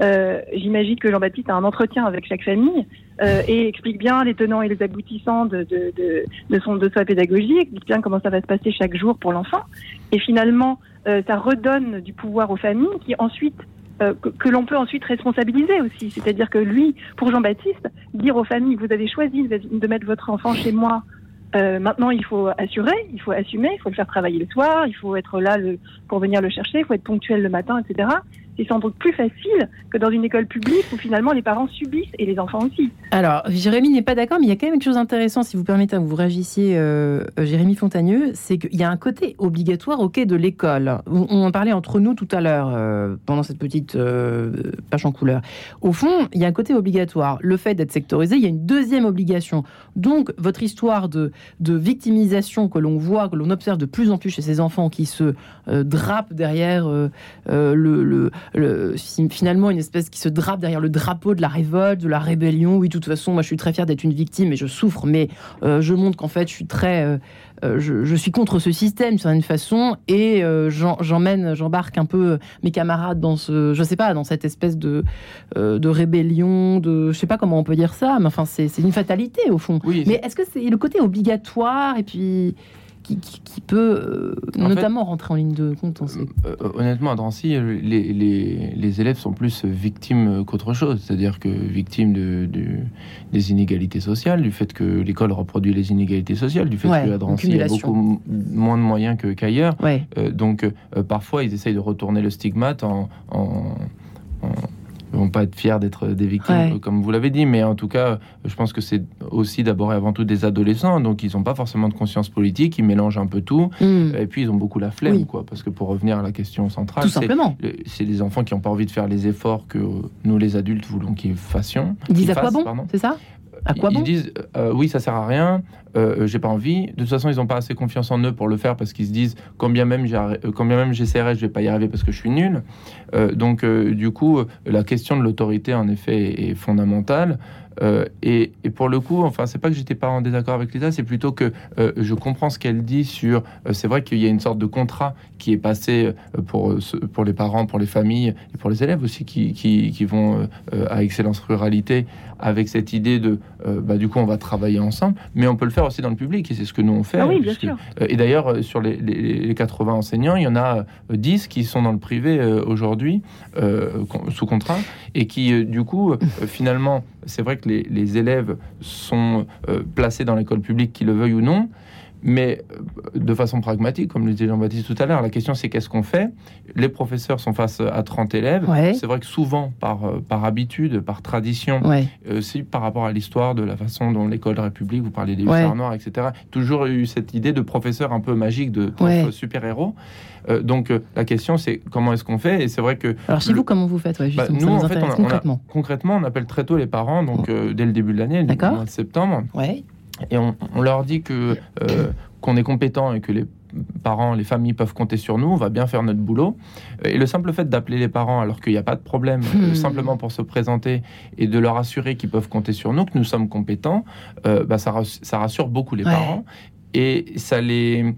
euh, j'imagine que Jean-Baptiste a un entretien avec chaque famille euh, et explique bien les tenants et les aboutissants de, son, de sa pédagogie, explique bien comment ça va se passer chaque jour pour l'enfant. Et finalement, euh, ça redonne du pouvoir aux familles qui ensuite que, que l'on peut ensuite responsabiliser aussi. C'est-à-dire que lui, pour Jean-Baptiste, dire aux familles, vous avez choisi de mettre votre enfant chez moi euh, maintenant, il faut assurer, il faut assumer, il faut le faire travailler le soir, il faut être là pour venir le chercher, il faut être ponctuel le matin, etc c'est sans doute plus facile que dans une école publique où finalement les parents subissent et les enfants aussi. Alors, Jérémy n'est pas d'accord, mais il y a quand même quelque chose d'intéressant, si vous permettez, vous réagissiez, euh, Jérémy Fontagneux, c'est qu'il y a un côté obligatoire quai de l'école. On en parlait entre nous tout à l'heure, euh, pendant cette petite euh, page en couleur. Au fond, il y a un côté obligatoire. Le fait d'être sectorisé, il y a une deuxième obligation. Donc, votre histoire de, de victimisation que l'on voit, que l'on observe de plus en plus chez ces enfants qui se drapent derrière le, finalement une espèce qui se drape derrière le drapeau de la révolte, de la rébellion. Oui, de toute façon, moi je suis très fière d'être une victime et je souffre, mais euh, je montre qu'en fait je suis très, euh, euh, je, suis contre ce système d'une certaine façon et j'emmène, j'embarque un peu mes camarades dans ce, je sais pas, dans cette espèce de de rébellion, de, je sais pas comment on peut dire ça, mais enfin c'est une fatalité au fond. mais est-ce que c'est le côté obligatoire et puis qui, peut euh, notamment rentrer en ligne de compte. Euh, euh, honnêtement, à Drancy, les, les, élèves sont plus victimes qu'autre chose, c'est-à-dire que victimes de, des inégalités sociales, du fait que l'école reproduit les inégalités sociales, du fait qu'à Drancy, il y a beaucoup moins de moyens qu'ailleurs. donc, parfois, ils essayent de retourner le stigmate en, vont pas être fiers d'être des victimes, comme vous l'avez dit, mais en tout cas, je pense que c'est aussi d'abord et avant tout des adolescents, donc ils n'ont pas forcément de conscience politique, ils mélangent un peu tout, hmm. et puis ils ont beaucoup la flemme, quoi, parce que pour revenir à la question centrale, c'est des enfants qui n'ont pas envie de faire les efforts que nous, les adultes, voulons qu'ils fassions. Ils disent à quoi bon, c'est ça? À quoi ils bon disent euh, oui, ça sert à rien, euh, j'ai pas envie. De toute façon, ils n'ont pas assez confiance en eux pour le faire parce qu'ils se disent combien même euh, combien même j'essaierai, je vais pas y arriver parce que je suis nul. Euh, donc, euh, du coup, la question de l'autorité, en effet, est fondamentale. Euh, et, et, pour le coup, enfin, c'est pas que j'étais pas en désaccord avec Lisa, c'est plutôt que euh, je comprends ce qu'elle dit sur. Euh, c'est vrai qu'il y a une sorte de contrat qui est passé pour, pour les parents, pour les familles et pour les élèves aussi qui, qui, qui vont à Excellence Ruralité avec cette idée de. bah, du coup, on va travailler ensemble, mais on peut le faire aussi dans le public et c'est ce que nous on fait. Ah oui, bien sûr. et d'ailleurs, sur les, les, les, 80 enseignants, il y en a 10 qui sont dans le privé aujourd'hui sous contrat et qui, du coup, finalement, c'est vrai que les, les élèves sont euh, placés dans l'école publique, qu'ils le veuillent ou non, mais euh, de façon pragmatique, comme le disait Jean-Baptiste tout à l'heure, la question c'est qu'est-ce qu'on fait? Les professeurs sont face à 30 élèves. Ouais. C'est vrai que souvent, par, euh, par habitude, par tradition, ouais. aussi par rapport à l'histoire de la façon dont l'école République, vous parlez des hussards noirs, etc., toujours eu cette idée de professeur un peu magique, de super-héros. Euh, donc euh, la question c'est comment est-ce qu'on fait? Et c'est vrai que alors chez le... vous comment vous faites? Ouais, bah, Nous en fait on a, concrètement. On a, concrètement on appelle très tôt les parents donc euh, dès le début de l'année, le mois de septembre. Ouais. Et on, on, leur dit que qu'on est compétent et que les parents, les familles peuvent compter sur nous, on va bien faire notre boulot. Et le simple fait d'appeler les parents alors qu'il n'y a pas de problème, Hmm. simplement pour se présenter et de leur assurer qu'ils peuvent compter sur nous, que nous sommes compétents, euh, bah, ça, ça, rassure beaucoup les ouais. parents et ça les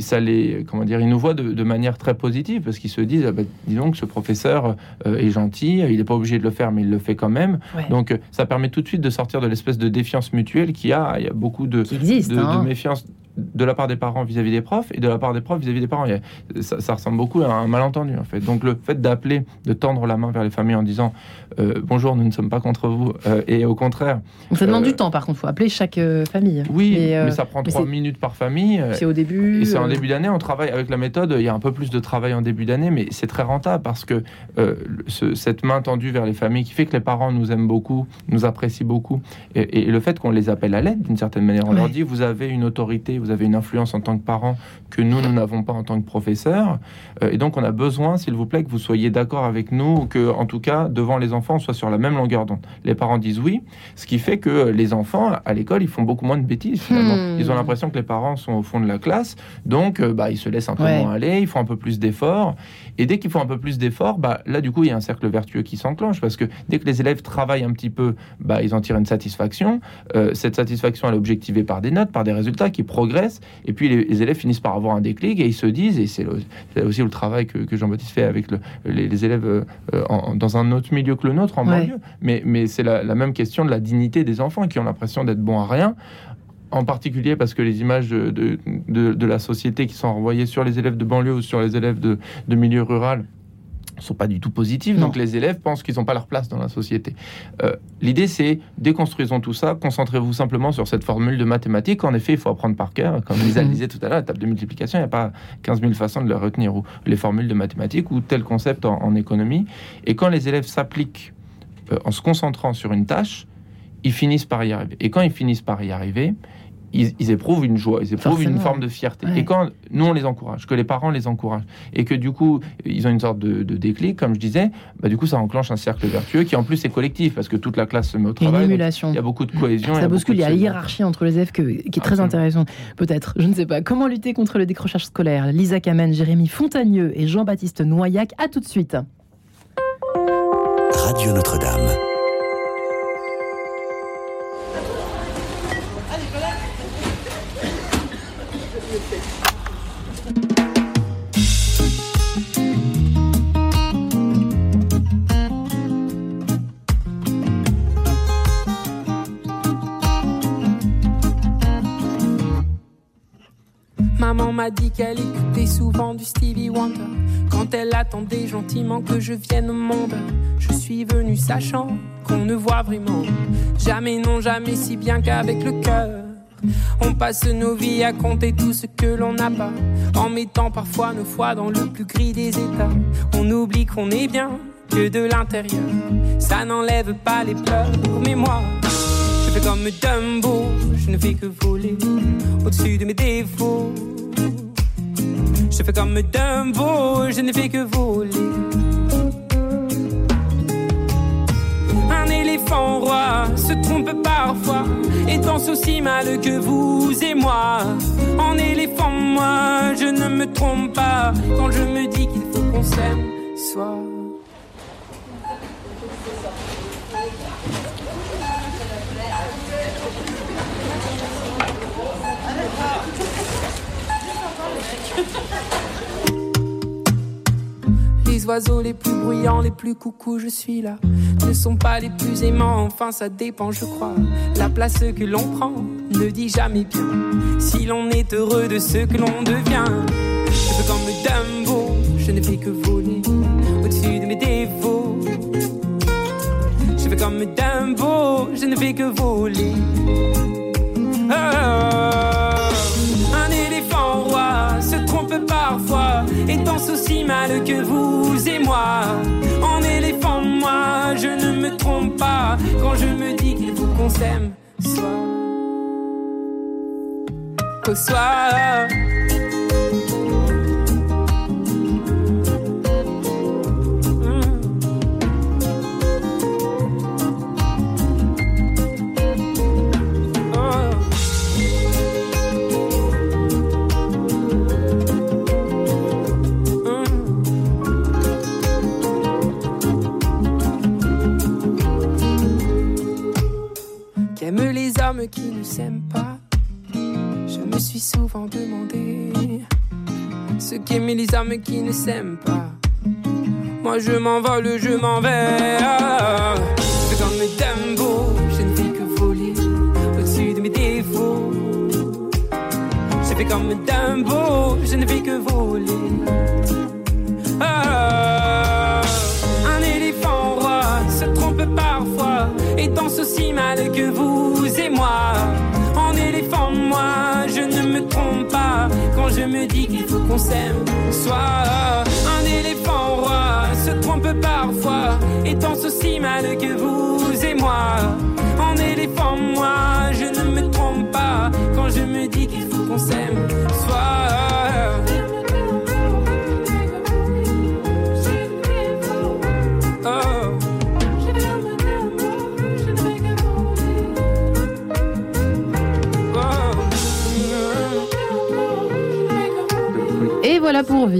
ça les comment dire ils nous voient de, de manière très positive parce qu'ils se disent ah bah, dis donc ce professeur euh, est gentil il n'est pas obligé de le faire mais il le fait quand même ouais. donc ça permet tout de suite de sortir de l'espèce de défiance mutuelle qu'il y a il y a beaucoup de, existe, de, hein. de méfiance de la part des parents vis-à-vis -vis des profs et de la part des profs vis-à-vis -vis des parents. Ça, ça, ressemble beaucoup à un malentendu en fait. Donc le fait d'appeler, de tendre la main vers les familles en disant euh, bonjour, nous ne sommes pas contre vous euh, et au contraire. Ça demande euh, du temps par contre, il faut appeler chaque famille. Oui, mais, mais ça prend trois minutes par famille. C'est au début. Et c'est en début d'année, on travaille avec la méthode. Il y a un peu plus de travail en début d'année, mais c'est très rentable parce que ce, cette main tendue vers les familles qui fait que les parents nous aiment beaucoup, nous apprécient beaucoup et, et le fait qu'on les appelle à l'aide d'une certaine manière, on Ouais. leur dit vous avez une autorité, vous avez une influence en tant que parent que nous, nous n'avons pas en tant que professeur. Et donc, on a besoin, s'il vous plaît, que vous soyez d'accord avec nous, que, en tout cas, devant les enfants, on soit sur la même longueur d'onde. Les parents disent oui, ce qui fait que les enfants, à l'école, ils font beaucoup moins de bêtises, finalement. Hmm. Ils ont l'impression que les parents sont au fond de la classe, donc, euh, bah, ils se laissent un peu Ouais. moins aller, ils font un peu plus d'efforts. Et dès qu'ils font un peu plus d'efforts, bah, là, du coup, il y a un cercle vertueux qui s'enclenche, parce que dès que les élèves travaillent un petit peu, bah, ils en tirent une satisfaction. Euh, cette satisfaction, elle est objectivée par des notes, par des résultats qui progressent. Et puis, les, les élèves finissent par avoir un déclic et ils se disent, et c'est aussi le travail que, que Jean-Baptiste fait avec le- les, les élèves euh, en- dans un autre milieu que le nôtre, en Ouais. banlieue. Mais, mais c'est la, la même question de la dignité des enfants qui ont l'impression d'être bons à rien. En particulier parce que les images de, de, de- de la société qui sont envoyées sur les élèves de banlieue ou sur les élèves de, de milieu rural sont pas du tout positives. Non. Donc les élèves pensent qu'ils n'ont pas leur place dans la société. Euh, L'idée, c'est déconstruisons tout ça, concentrez-vous simplement sur cette formule de mathématiques. En effet, il faut apprendre par cœur. Comme [LAUGHS] Lisa le disait tout à l'heure, la table de multiplication, il n'y a pas 15 000 façons de le retenir, ou les formules de mathématiques, ou tel concept en, en économie. Et quand les élèves s'appliquent euh, en se concentrant sur une tâche, ils finissent par y arriver. Et quand ils finissent par y arriver, ils, ils éprouvent une joie, ils éprouvent Forcément. une forme de fierté. Ouais. Et quand nous, on les encourage, que les parents les encouragent, et que du coup, ils ont une sorte de, de déclic, comme je disais, bah, du coup, ça enclenche un cercle vertueux qui, en plus, est collectif, parce que toute la classe se met au Il y a une travail. donc émulation. Il y a beaucoup de cohésion. Ça bouscule, il y a la hiérarchie entre les élèves que- qui est très intéressante. Peut-être, je ne sais pas. Comment lutter contre le décrochage scolaire? Lisa Kamen, Jérémy Fontagneux et Jean-Baptiste Noyac. À tout de suite. Radio Notre-Dame. Maman m'a dit qu'elle écoutait souvent du Stevie Wonder. Elle attendait gentiment que je vienne au monde, je suis venu sachant qu'on ne voit vraiment jamais, non jamais si bien qu'avec le cœur. On passe nos vies à compter tout ce que l'on n'a pas, en mettant parfois nos foi dans le plus gris des états. On oublie qu'on est bien que de l'intérieur. Ça n'enlève pas les pleurs, mais moi, je fais comme Dumbo, je ne fais que voler au-dessus de mes défauts. Je fais comme Dumbo, je ne fais que voler. Un éléphant roi se trompe parfois et danse aussi mal que vous et moi. En éléphant, moi, je ne me trompe pas quand je me dis qu'il faut qu'on s'aime, soit. Les oiseaux les plus bruyants, les plus coucous, je suis là. Ne sont pas les plus aimants, enfin ça dépend, je crois. La place que l'on prend ne dit jamais bien. Si l'on est heureux de ce que l'on devient. Je veux comme Dumbo, je ne fais que voler au-dessus de mes défauts. Je veux comme Dumbo, je ne fais que voler. Ah, un éléphant roi se trompe parfois et danse aussi mal que vous En éléphant, moi, je ne me trompe pas quand je me dis qu'il faut qu'on s'aime, soit. Qu'au soir. Qui ne s'aiment pas Je me suis souvent demandé ce qu'aiment les hommes qui ne s'aiment pas. Moi je m'envole, je m'en vais. C'est comme Dumbo, je ne fais que voler au-dessus de mes défauts. Je fais comme Dumbo, je ne fais que voler. Danse aussi mal que vous et moi. En éléphant, moi, je ne me trompe pas quand je me dis qu'il faut qu'on s'aime. Soit un éléphant roi se trompe parfois et danse aussi mal que vous et moi. En éléphant, moi, je ne me trompe pas quand je me dis qu'il faut qu'on s'aime. Soit.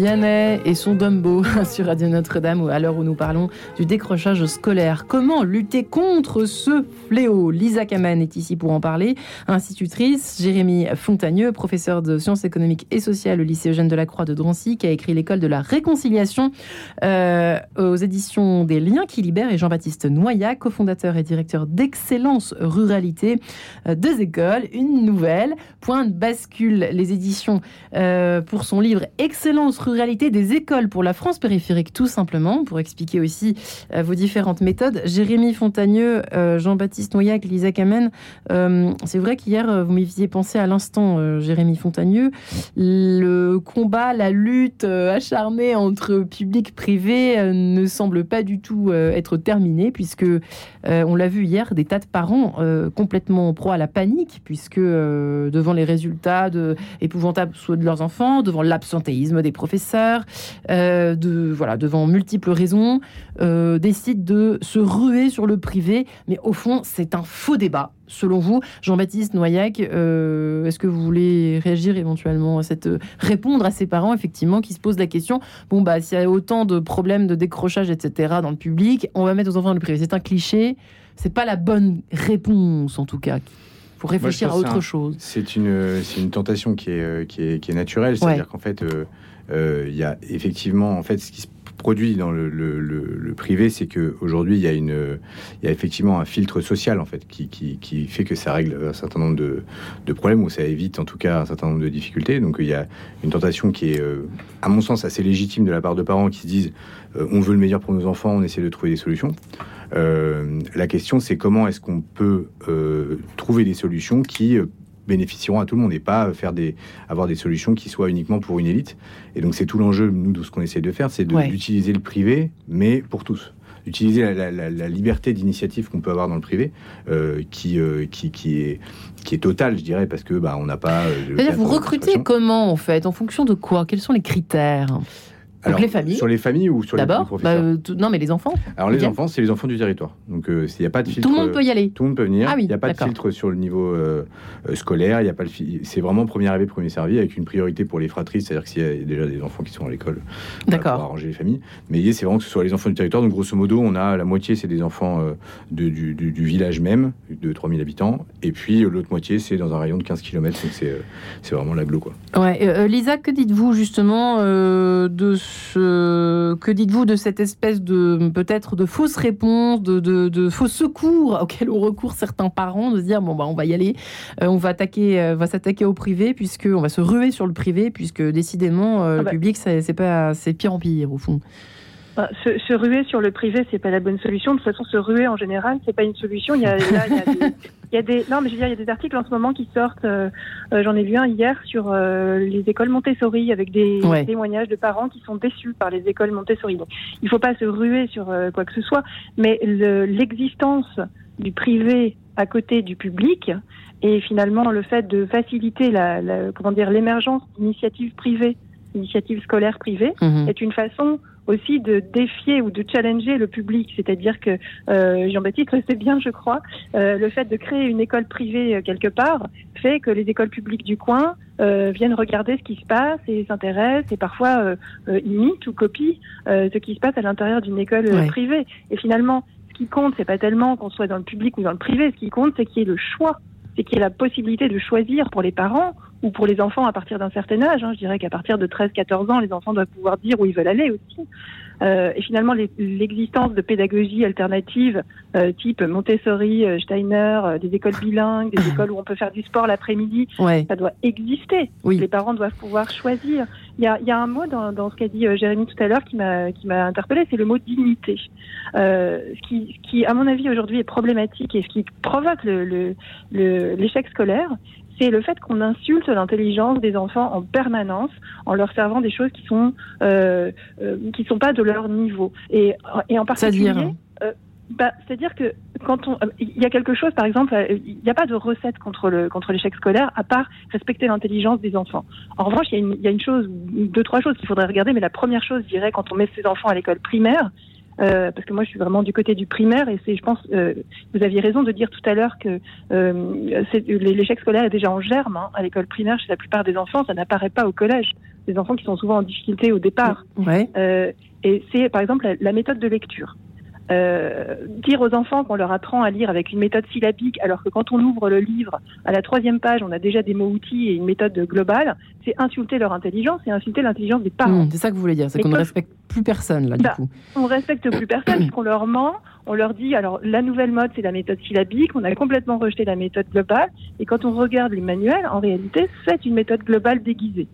Vianney et son Dumbo [LAUGHS] sur Radio Notre-Dame, à l'heure où nous parlons du décrochage scolaire. Comment lutter contre ce fléau? Lisa Kaman est ici pour en parler, institutrice. Jérémy Fontagneux, professeur de sciences économiques et sociales au lycée Eugène Delacroix de Drancy, qui a écrit l'école de la réconciliation euh, aux éditions des Liens qui libèrent, et Jean-Baptiste Noyac, cofondateur et directeur d'Excellence Ruralité, euh, deux écoles, une nouvelle, point de bascule, les éditions euh, pour son livre Excellence Ruralité des écoles pour la France périphérique, tout simplement, pour expliquer aussi euh, vos différentes méthodes. Jérémy Fontagneux, euh, Jean-Baptiste Noyac, Lisa Kamen, euh, c'est vrai qu'hier, vous m'y faisiez penser à l'instant, Jérémy Fontagneux, le combat, la lutte acharnée entre public-privé ne semble pas du tout être terminé, puisque on l'a vu hier, des tas de parents complètement en proie à la panique, puisque devant les résultats de, épouvantables soit de leurs enfants, devant l'absentéisme des professeurs, euh, de, voilà, devant multiples raisons, euh, décident de se ruer sur le privé. Mais au fond, c'est un faux débat. Selon vous, Jean-Baptiste Noyac, euh, est-ce que vous voulez réagir éventuellement à cette répondre à ces parents effectivement qui se posent la question? Bon bah s'il y a autant de problèmes de décrochage etc dans le public, on va mettre aux enfants le privé. C'est un cliché, c'est pas la bonne réponse en tout cas. Faut réfléchir Moi, à autre que chose. C'est une, une tentation qui est, euh, qui est, qui est naturelle. C'est-à-dire qu'en fait, euh, euh, il y a effectivement, en fait, ce qui se produit dans le, privé, c'est que aujourd'hui il y a une, il y a effectivement un filtre social en fait qui, qui, fait que ça règle un certain nombre de, de problèmes ou ça évite en tout cas un certain nombre de difficultés. Donc il y a une tentation qui est, euh, à mon sens, assez légitime de la part de parents qui se disent euh, on veut le meilleur pour nos enfants, on essaie de trouver des solutions. Euh, la question, c'est comment est-ce qu'on peut trouver des solutions qui bénéficieront à tout le monde et pas faire des, avoir des solutions qui soient uniquement pour une élite. Et donc, c'est tout l'enjeu, nous, de ce qu'on essaie de faire, c'est Ouais. d'utiliser le privé, mais pour tous. Utiliser la, la- la- la liberté d'initiative qu'on peut avoir dans le privé, euh, qui, euh, qui, qui, est, qui est totale, je dirais, parce que bah, on n'a pas. euh, vous recrutez comment en fait? En fonction de quoi? Quels sont les critères? Alors, les familles. Sur les familles ou sur les professeurs bah, euh, Non, mais les enfants. Alors les enfants, c'est les enfants du territoire. Donc euh, s'il n'y a pas de filtre. Tout le monde peut y aller. Tout le monde peut venir. Ah il n'y a pas de filtre sur le niveau euh, scolaire. Il y a pas C'est vraiment premier arrivé, premier servi, avec une priorité pour les fratries, c'est-à-dire que s'il y a déjà des enfants qui sont à l'école, d'accord, pour arranger les familles. Mais l'idée, c'est vraiment que ce soit les enfants du territoire. Donc grosso modo, on a la moitié, c'est des enfants de, du, du, village même, de 3000 habitants, et puis l'autre moitié, c'est dans un rayon de 15 km. Donc c'est vraiment l'aglo, quoi. Ouais. Lisa, que dites-vous justement de ce que dites-vous de cette espèce de peut-être de fausse réponse, de, de, faux secours auxquels ont recours certains parents, de se dire bon bah on va y aller, euh, on va attaquer, euh, va s'attaquer au privé puisque on va se ruer sur le privé puisque décidément euh, ah le bah. public c'est pas c'est pire en pire au fond. Bah, se, ruer sur le privé, c'est pas la bonne solution. De toute façon, se ruer en général, c'est pas une solution. Il y a, il y a des, non, mais je veux dire, il y a des articles en ce moment qui sortent. Euh, euh, j'en ai vu un hier sur euh, les écoles Montessori avec des témoignages de parents qui sont déçus par les écoles Montessori. Donc, il faut pas se ruer sur quoi que ce soit, mais l'existence du privé à côté du public et finalement le fait de faciliter la, la comment dire l'émergence d'initiatives privées, initiatives scolaires privées, mhm. est une façon aussi de défier ou de challenger le public. C'est-à-dire que euh, Jean-Baptiste le sait bien, je crois, euh, le fait de créer une école privée euh, quelque part fait que les écoles publiques du coin euh, viennent regarder ce qui se passe et s'intéressent et parfois imitent ou copient ce qui se passe à l'intérieur d'une école privée. Et finalement, ce qui compte, c'est pas tellement qu'on soit dans le public ou dans le privé. Ce qui compte, c'est qu'il y ait le choix, c'est qu'il y ait la possibilité de choisir pour les parents ou pour les enfants à partir d'un certain âge. Hein. Je dirais qu'à partir de 13-14 ans, les enfants doivent pouvoir dire où ils veulent aller aussi. Euh, et finalement, l'existence de pédagogie alternative euh, type Montessori, euh, Steiner, euh, des écoles bilingues, des [COUGHS] écoles où on peut faire du sport l'après-midi, ça doit exister. Oui. Les parents doivent pouvoir choisir. Il y a, y a un mot dans, dans ce qu'a dit Jérémy tout à l'heure qui m'a qui m'a interpellé, c'est le mot dignité. ce qui, qui, à mon avis, aujourd'hui est problématique et ce qui provoque l'échec le, le, scolaire, c'est le fait qu'on insulte l'intelligence des enfants en permanence en leur servant des choses qui sont euh, euh, qui sont pas de leur niveau. Et, et en particulier, euh, bah, c'est-à-dire que quand on, il y a quelque chose, par exemple, il n'y a pas de recette contre le contre l'échec scolaire à part respecter l'intelligence des enfants. En revanche, il y, a une, il y a une chose, deux trois choses qu'il faudrait regarder, mais la première chose, je dirais, quand on met ses enfants à l'école primaire, euh, parce que moi je suis vraiment du côté du primaire et c'est, je pense, euh, vous aviez raison de dire tout à l'heure que euh, l'échec scolaire est déjà en germe hein, à l'école primaire chez la plupart des enfants, ça n'apparaît pas au collège. Des enfants qui sont souvent en difficulté au départ. Ouais. Euh, et c'est par exemple la méthode de lecture. Euh, dire aux enfants qu'on leur apprend à lire avec une méthode syllabique, alors que quand on ouvre le livre, à la troisième page, on a déjà des mots-outils et une méthode globale, c'est insulter leur intelligence et insulter l'intelligence des parents. Mmh, c'est ça que vous voulez dire, c'est qu'on ne respecte plus personne, là, du bah, coup. On respecte plus personne, puisqu'on leur ment, on leur dit, alors, la nouvelle mode, c'est la méthode syllabique, on a complètement rejeté la méthode globale, et quand on regarde les manuels, en réalité, c'est une méthode globale déguisée.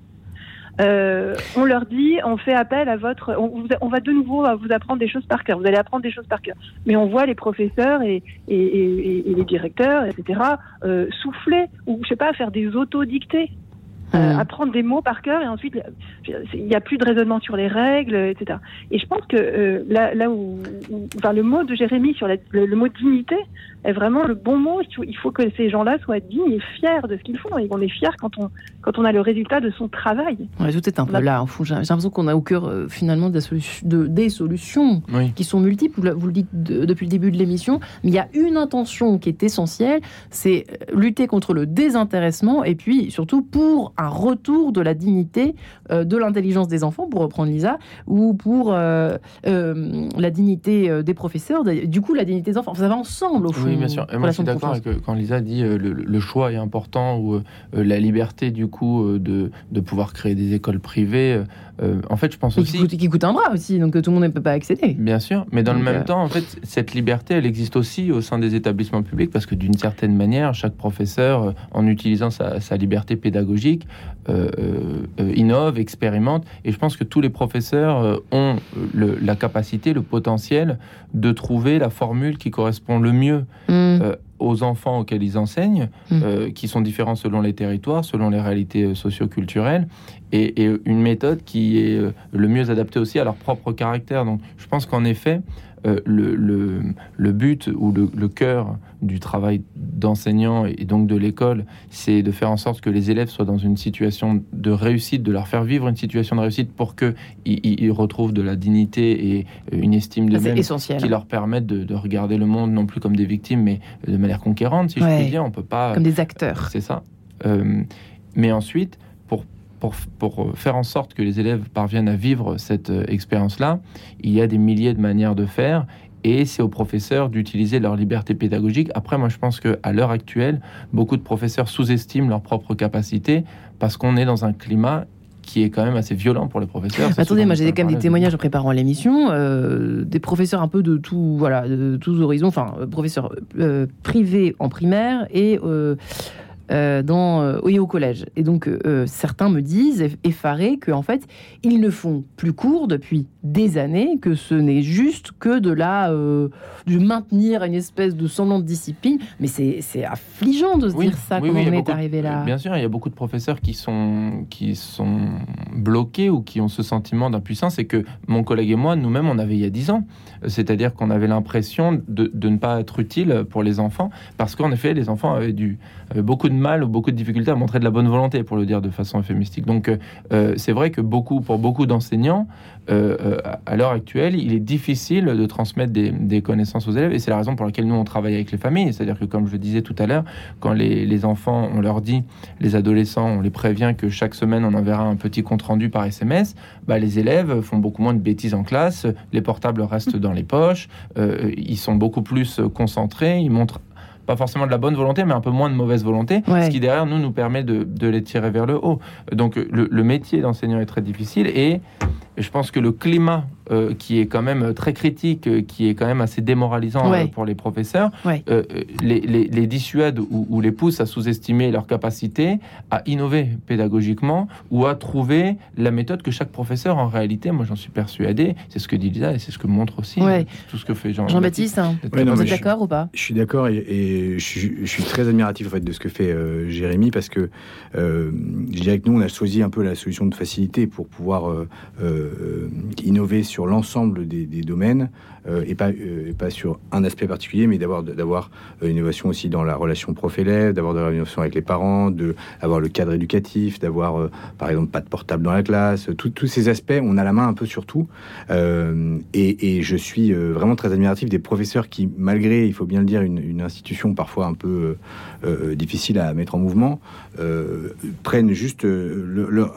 Euh, on leur dit, on fait appel à votre, on, va de nouveau vous apprendre des choses par cœur. Vous allez apprendre des choses par cœur. Mais on voit les professeurs et, les directeurs, etc., euh, souffler ou je sais pas faire des auto-dictées. Euh, mmh. apprendre des mots par cœur et ensuite il n'y a plus de raisonnement sur les règles, etc. Et je pense que euh, là, là où, enfin, le mot de Jérémy sur le, le, mot dignité est vraiment le bon mot. Il faut que ces gens-là soient dignes et fiers de ce qu'ils font et qu'on est fiers quand on quand on a le résultat de son travail. Ouais, tout est un peu là. J'ai l'impression qu'on a au cœur euh, finalement des, de, des solutions qui sont multiples. Vous, le dites depuis le début de l'émission, mais il y a une intention qui est essentielle, c'est lutter contre le désintéressement et puis surtout pour un retour de la dignité euh, de l'intelligence des enfants, pour reprendre Lisa, ou pour euh, euh, la dignité des professeurs, du coup la dignité des enfants. Ça va ensemble au fond. Oui, bien sûr. moi, je suis d'accord avec quand Lisa dit le, choix est important ou la liberté du coup de, de pouvoir créer des écoles privées. en fait, je pense aussi. Qui coûte, qui coûte un bras aussi, donc tout le monde ne peut pas accéder. Bien sûr, mais dans le même temps, en fait, cette liberté, elle existe aussi au sein des établissements publics parce que d'une certaine manière, chaque professeur, en utilisant sa, sa liberté pédagogique, innove, expérimente. Et je pense que tous les professeurs euh, ont la capacité, le potentiel de trouver la formule qui correspond le mieux mm. aux enfants auxquels ils enseignent, mm. qui sont différents selon les territoires, selon les réalités socioculturelles, et, et, une méthode qui est le mieux adaptée aussi à leur propre caractère. Donc je pense qu'en effet, le, le, le, but ou le, le cœur du travail d'enseignant et donc de l'école, c'est de faire en sorte que les élèves soient dans une situation de réussite, de leur faire vivre une situation de réussite pour qu'ils ils retrouvent de la dignité et une estime de même qui leur permettent de, regarder le monde non plus comme des victimes, mais de manière conquérante, si je puis dire. On peut pas comme des acteurs. C'est ça. Euh, mais ensuite, pour pour, pour, faire en sorte que les élèves parviennent à vivre cette euh, expérience-là, il y a des milliers de manières de faire et c'est aux professeurs d'utiliser leur liberté pédagogique. Après, moi, je pense qu'à l'heure actuelle, beaucoup de professeurs sous-estiment leurs propres capacités parce qu'on est dans un climat qui est quand même assez violent pour les professeurs. Attendez, moi j'ai quand même des témoignages en préparant l'émission, euh, des professeurs un peu de tout, voilà, de tous horizons, enfin euh, professeurs euh, privés en primaire et euh, dans, euh, oui, au collège. Et donc, euh, certains me disent, effarés, qu'en fait, ils ne font plus cours depuis des années, que ce n'est juste que de la, de maintenir une espèce de semblant de discipline. Mais c'est affligeant de se dire ça quand on est arrivé là. Bien sûr, il y a beaucoup de professeurs qui sont, qui sont bloqués ou qui ont ce sentiment d'impuissance. Et que mon collègue et moi, nous-mêmes, on avait il y a dix ans. C'est-à-dire qu'on avait l'impression de, de, ne pas être utile pour les enfants, parce qu'en effet, les enfants avaient, du, avaient beaucoup de mal ou beaucoup de difficultés à montrer de la bonne volonté, pour le dire de façon euphémistique. Donc, euh, c'est vrai que beaucoup, pour beaucoup d'enseignants, euh, euh, à l'heure actuelle, il est difficile de transmettre des, connaissances aux élèves, et c'est la raison pour laquelle nous on travaille avec les familles. C'est-à-dire que, comme je le disais tout à l'heure, quand les, enfants, on leur dit, les adolescents, on les prévient que chaque semaine on enverra un petit compte rendu par SMS, bah, les élèves font beaucoup moins de bêtises en classe, les portables restent dans les poches, ils sont beaucoup plus concentrés, ils montrent pas forcément de la bonne volonté, mais un peu moins de mauvaise volonté, ce qui derrière nous nous permet de, les tirer vers le haut. Donc le, le métier d'enseignant est très difficile et je pense que le climat euh, qui est quand même très critique, euh, qui est quand même assez démoralisant euh, pour les professeurs, les, les, dissuade ou, les pousse à sous-estimer leur capacité à innover pédagogiquement ou à trouver la méthode que chaque professeur, en réalité, moi j'en suis persuadé, c'est ce que dit Lisa et c'est ce que montre aussi tout ce que fait Jean. Jean-Baptiste, hein. vous êtes d'accord ou pas? Je suis d'accord et, je, suis très admiratif en fait, de ce que fait Jérémy parce que je dirais que nous on a choisi un peu la solution de facilité pour pouvoir innover sur l'ensemble des, domaines euh, et, pas, euh, pas sur un aspect particulier, mais d'avoir d'avoir une euh, innovation aussi dans la relation prof-élève, d'avoir de l'innovation avec les parents, de avoir le cadre éducatif, d'avoir par exemple pas de portable dans la classe, tous ces aspects, on a la main un peu sur tout. Et, je suis vraiment très admiratif des professeurs qui, malgré, il faut bien le dire, une, institution parfois un peu difficile à mettre en mouvement, prennent juste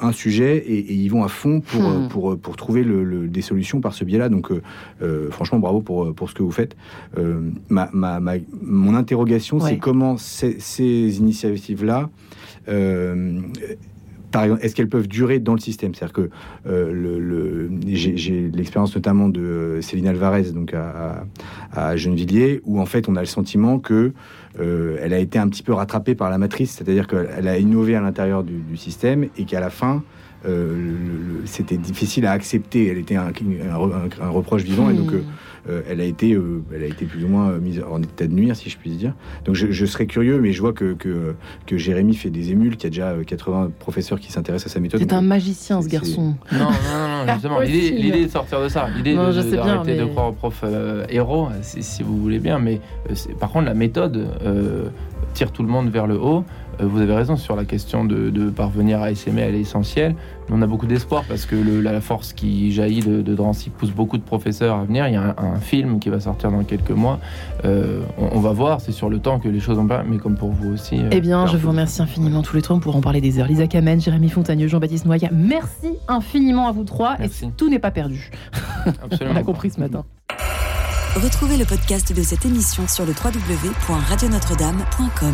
un sujet et, ils vont à fond pour, hmm. pour, pour, trouver le, des solutions par ce biais-là. Donc, euh, euh, franchement, bravo pour, pour ce que vous faites. Euh, ma, ma, mon interrogation, c'est comment ces, ces initiatives-là par exemple, est-ce qu'elles peuvent durer dans le système? C'est-à-dire que le, j'ai l'expérience notamment de Céline Alvarez, donc à, à, Gennevilliers, où en fait on a le sentiment que elle a été un petit peu rattrapée par la matrice, c'est-à-dire qu'elle a innové à l'intérieur du, du, système et qu'à la fin, euh, c'était difficile à accepter. Elle était un, reproche vivant et donc hmm. euh, euh, elle a été, elle a été plus ou moins mise en état de nuire, si je puis dire. Donc je, serais curieux, mais je vois que, que, Jérémy fait des émules, qu'il y a déjà 80 professeurs qui s'intéressent à sa méthode. C'est un magicien, ce garçon. Non, non, non, [LAUGHS] justement. L'idée est de sortir de ça. L'idée d'arrêter de, de, croire au prof héros, si, vous voulez bien. Mais par contre, la méthode tire tout le monde vers le haut. Euh, vous avez raison sur la question de, parvenir à elle est essentielle. On a beaucoup d'espoir parce que la force qui jaillit de, Drancy pousse beaucoup de professeurs à venir. Il y a un, film qui va sortir dans quelques mois. Euh, on, va voir, c'est sur le temps que les choses ont pas, mais comme pour vous aussi. Euh, eh bien, je vous remercie infiniment tous les trois. pour en parler des heures. Lisa Kamen, Jérémy Fontagneux, Jean-Baptiste Noya. Merci infiniment à vous trois. Et tout n'est pas perdu. [LAUGHS] on a compris ce matin. Retrouvez le podcast de cette émission sur le www.radionotre-dame.com.